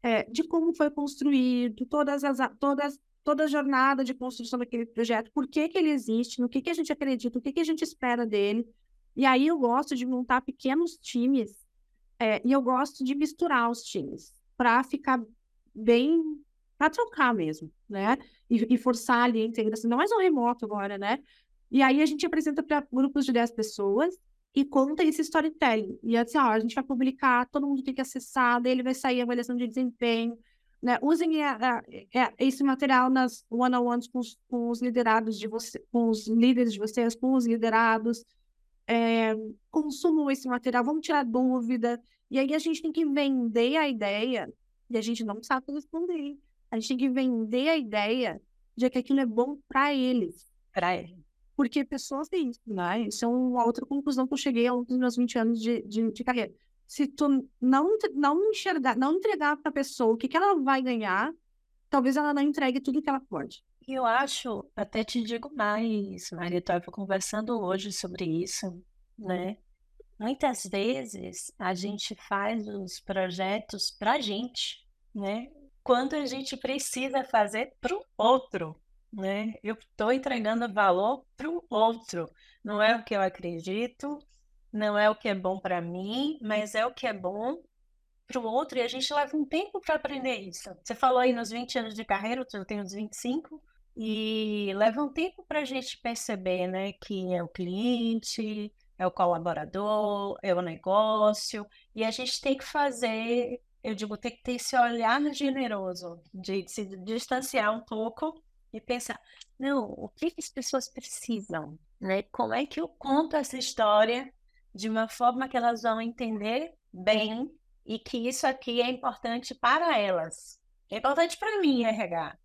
[SPEAKER 2] É, de como foi construído, todas as, todas, toda a jornada de construção daquele projeto, por que, que ele existe, no que, que a gente acredita, o que, que a gente espera dele. E aí eu gosto de montar pequenos times é, e eu gosto de misturar os times para ficar bem, para trocar mesmo, né? E, e, forçar ali a integração, não mais um remoto agora, né? E aí a gente apresenta para grupos de 10 pessoas e conta esse storytelling. E assim, ó, a gente vai publicar, todo mundo tem que acessar, daí ele vai sair a avaliação de desempenho, né? Usem a, a, a, esse material nas one-on-ones com, com, os liderados de você, com os líderes de vocês, com os liderados, é, consumam esse material, vamos tirar dúvida. E aí a gente tem que vender a ideia, e a gente não sabe responder. A gente tem que vender a ideia de que aquilo é bom para eles.
[SPEAKER 1] Para eles.
[SPEAKER 2] Porque pessoas têm isso, né? Isso é uma outra conclusão que eu cheguei ao longo dos meus 20 anos de, de, de carreira. Se tu não, não enxergar, não entregar para a pessoa o que, que ela vai ganhar, talvez ela não entregue tudo que ela pode.
[SPEAKER 1] Eu acho, até te digo mais, Maria, estava conversando hoje sobre isso, né? Muitas vezes a gente faz os projetos para gente, né? Quando a gente precisa fazer para o outro, né? Eu estou entregando valor para o outro. Não é o que eu acredito, não é o que é bom para mim, mas é o que é bom para o outro e a gente leva um tempo para aprender isso. Você falou aí nos 20 anos de carreira, eu tenho uns 25, e leva um tempo para a gente perceber, né, que é o cliente, é o colaborador, é o negócio, e a gente tem que fazer, eu digo, tem que ter esse olhar generoso, de, se distanciar um pouco e pensar, não, o que as pessoas precisam, né? Como é que eu conto essa história de uma forma que elas vão entender bem e que isso aqui é importante para elas. É importante para mim, RH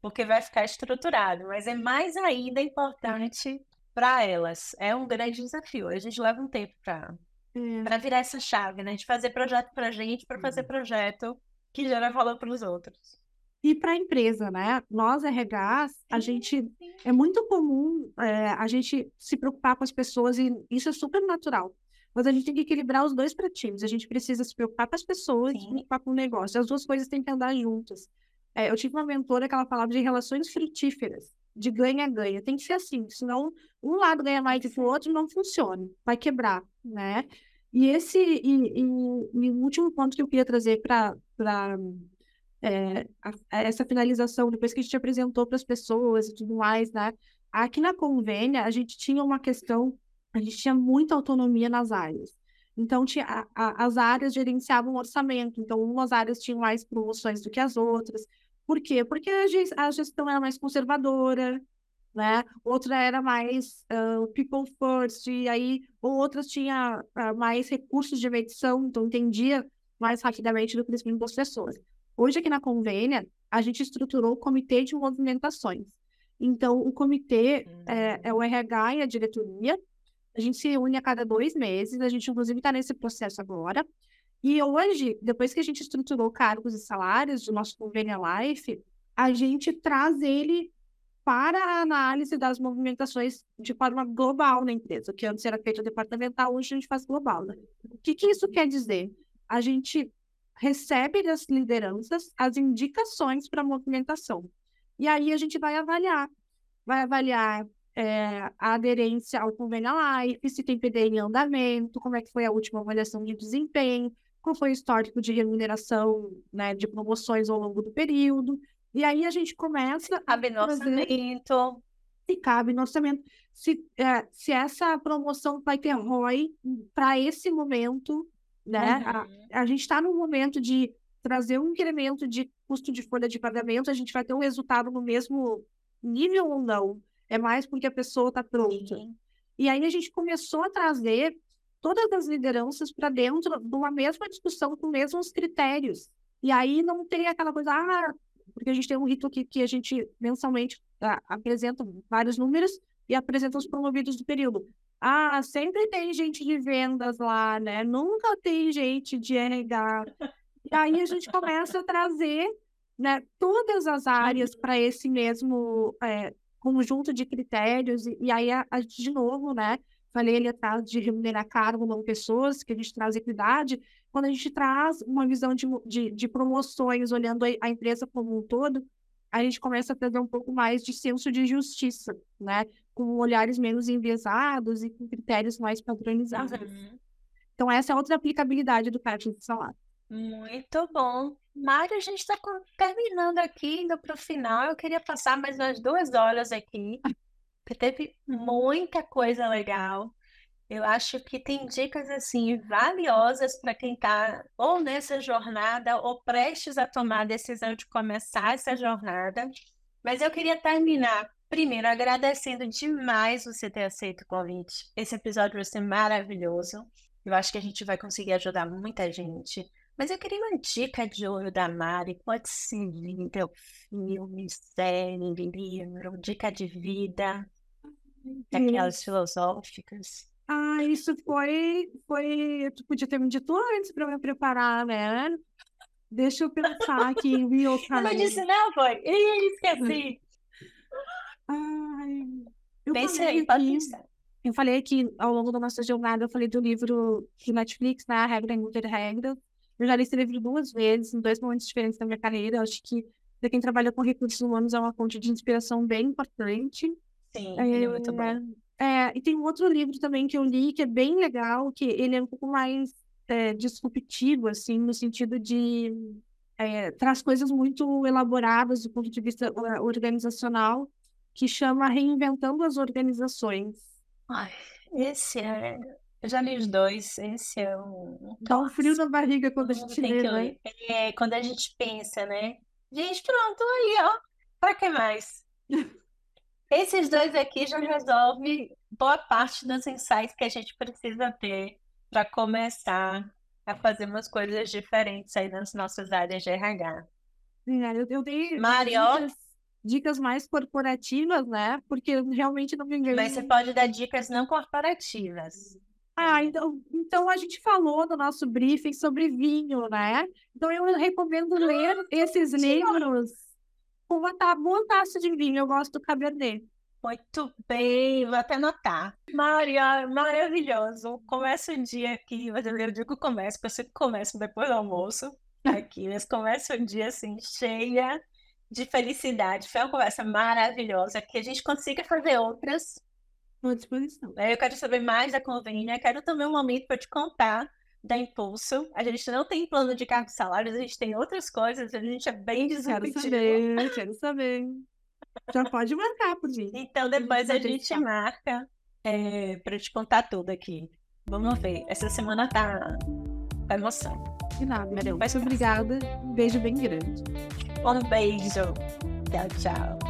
[SPEAKER 1] porque vai ficar estruturado, mas é mais ainda importante para elas. É um grande desafio. A gente leva um tempo para é. para virar essa chave, né? De fazer projeto para a gente, para fazer uhum. projeto que gera valor para os outros.
[SPEAKER 2] E para a empresa, né? Nós, RH, a gente é muito comum é, a gente se preocupar com as pessoas e isso é super natural. Mas a gente tem que equilibrar os dois pratinhos. A gente precisa se preocupar com as pessoas Sim. e se preocupar com o negócio. As duas coisas têm que andar juntas. É, eu tive uma mentora que ela falava de relações frutíferas, de ganha-ganha. Tem que ser assim, senão um lado ganha mais do que o outro não funciona, vai quebrar, né? E esse e, e, e o último ponto que eu queria trazer para é, essa finalização, depois que a gente apresentou para as pessoas e tudo mais, né? Aqui na convênia, a gente tinha uma questão, a gente tinha muita autonomia nas áreas. Então, tinha, a, a, as áreas gerenciavam o orçamento, então, umas áreas tinham mais promoções do que as outras. Por quê? Porque a gestão era mais conservadora, né? Outra era mais uh, people first, e aí outras tinha uh, mais recursos de medição, então entendia mais rapidamente do crescimento das pessoas. Hoje, aqui na Convênia, a gente estruturou o Comitê de Movimentações. Então, o comitê uhum. é, é, o RH e a diretoria. A gente se une a cada dois meses, a gente, inclusive, está nesse processo agora. E hoje, depois que a gente estruturou cargos e salários do nosso convênio Life, a gente traz ele para a análise das movimentações de forma global na empresa, que antes era feito departamental, hoje a gente faz global. Né? O que, que isso quer dizer? A gente recebe das lideranças as indicações para movimentação. E aí a gente vai avaliar. Vai avaliar é, a aderência ao convênio Life, se tem PDI em andamento, como é que foi a última avaliação de desempenho, qual foi o histórico de remuneração, né, de promoções ao longo do período. E aí a gente começa
[SPEAKER 1] cabe no orçamento.
[SPEAKER 2] Se cabe no orçamento. Se, é, se essa promoção vai ter ROI para esse momento, né? Uhum. A, a gente está no momento de trazer um incremento de custo de folha de pagamento, a gente vai ter um resultado no mesmo nível ou não? É mais porque a pessoa está pronta. Sim. E aí a gente começou a trazer todas as lideranças para dentro de uma mesma discussão com os mesmos critérios. E aí não tem aquela coisa, ah, porque a gente tem um rito aqui que a gente mensalmente apresenta vários números e apresenta os promovidos do período. Ah, sempre tem gente de vendas lá, né? Nunca tem gente de RH. E aí a gente começa a trazer né, todas as áreas para esse mesmo é, conjunto de critérios, e, e aí, a, a, de novo, né, falei ali atrás de remunerar cargo, não pessoas, que a gente traz equidade, quando a gente traz uma visão de, de, de promoções, olhando a, empresa como um todo, a gente começa a trazer um pouco mais de senso de justiça, né? Com olhares menos enviesados e com critérios mais padronizados. Uhum. Então, essa é outra aplicabilidade do caixa de salário.
[SPEAKER 1] Muito bom. Mário, a gente está terminando aqui, indo para o final. Eu queria passar mais umas duas horas aqui teve muita coisa legal. Eu acho que tem dicas assim valiosas para quem está ou nessa jornada ou prestes a tomar a decisão de começar essa jornada. Mas eu queria terminar primeiro agradecendo demais você ter aceito o convite. Esse episódio vai ser maravilhoso. Eu acho que a gente vai conseguir ajudar muita gente. Mas eu queria uma dica de ouro da Mari. Pode ser livro, filme, série, livro, dica de vida, aquelas filosóficas.
[SPEAKER 2] Ah, isso foi, foi. Tu podia ter me dito antes para me preparar, né? Deixa eu pensar aqui em real
[SPEAKER 1] time. [laughs] Eu não disse não, foi. Ih, esqueci.
[SPEAKER 2] Ai,
[SPEAKER 1] eu Pense aí, pensar.
[SPEAKER 2] Eu falei aqui ao longo da nossa jornada, eu falei do livro do Netflix, né? A Regra e Regra. Eu já li esse livro duas vezes, em dois momentos diferentes da minha carreira. Eu acho que para quem trabalha com recursos humanos é uma fonte de inspiração bem importante.
[SPEAKER 1] Sim, é, ele é muito bom.
[SPEAKER 2] É, e tem um outro livro também que eu li que é bem legal, que ele é um pouco mais é, disruptivo, assim, no sentido de é, traz coisas muito elaboradas do ponto de vista uh, organizacional, que chama Reinventando as Organizações.
[SPEAKER 1] Ai, esse é. Eu já li os dois, esse é um.
[SPEAKER 2] Dá um frio na barriga quando a gente lê, né?
[SPEAKER 1] É, quando a gente pensa, né? Gente, pronto, aí, ó. Pra que mais? [laughs] Esses dois aqui já resolve boa parte dos insights que a gente precisa ter para começar a fazer umas coisas diferentes aí nas nossas áreas de RH.
[SPEAKER 2] É, eu, eu dei
[SPEAKER 1] Mari, ó.
[SPEAKER 2] dicas, dicas mais corporativas, né? Porque realmente não me engano.
[SPEAKER 1] Mas você pode dar dicas não corporativas.
[SPEAKER 2] Ah, então, então a gente falou no nosso briefing sobre vinho, né? Então eu recomendo ler esses livros uma boa taça de vinho. Eu gosto do Cabernet.
[SPEAKER 1] Muito bem, vou até anotar. Maria, maravilhoso. Começa o dia aqui, mas eu digo começo, porque eu sempre começo depois do almoço aqui, mas começa um dia assim, cheia de felicidade. Foi uma conversa maravilhosa, que a gente consiga fazer outras.
[SPEAKER 2] À disposição.
[SPEAKER 1] né? Eu quero saber mais da Convênia, quero também um momento para te contar da Impulso. A gente não tem plano de cargos e salários, a gente tem outras coisas, a gente é bem
[SPEAKER 2] Quero
[SPEAKER 1] disruptivo.
[SPEAKER 2] saber, quero saber. Já pode marcar por mim.
[SPEAKER 1] Então depois a gente
[SPEAKER 2] deixar.
[SPEAKER 1] marca é, para te contar tudo aqui. Vamos ver. Essa semana tá com emoção.
[SPEAKER 2] De nada, Marão.
[SPEAKER 1] Mas-
[SPEAKER 2] Muito obrigada. Um beijo bem grande.
[SPEAKER 1] Um beijo. Tchau, tchau.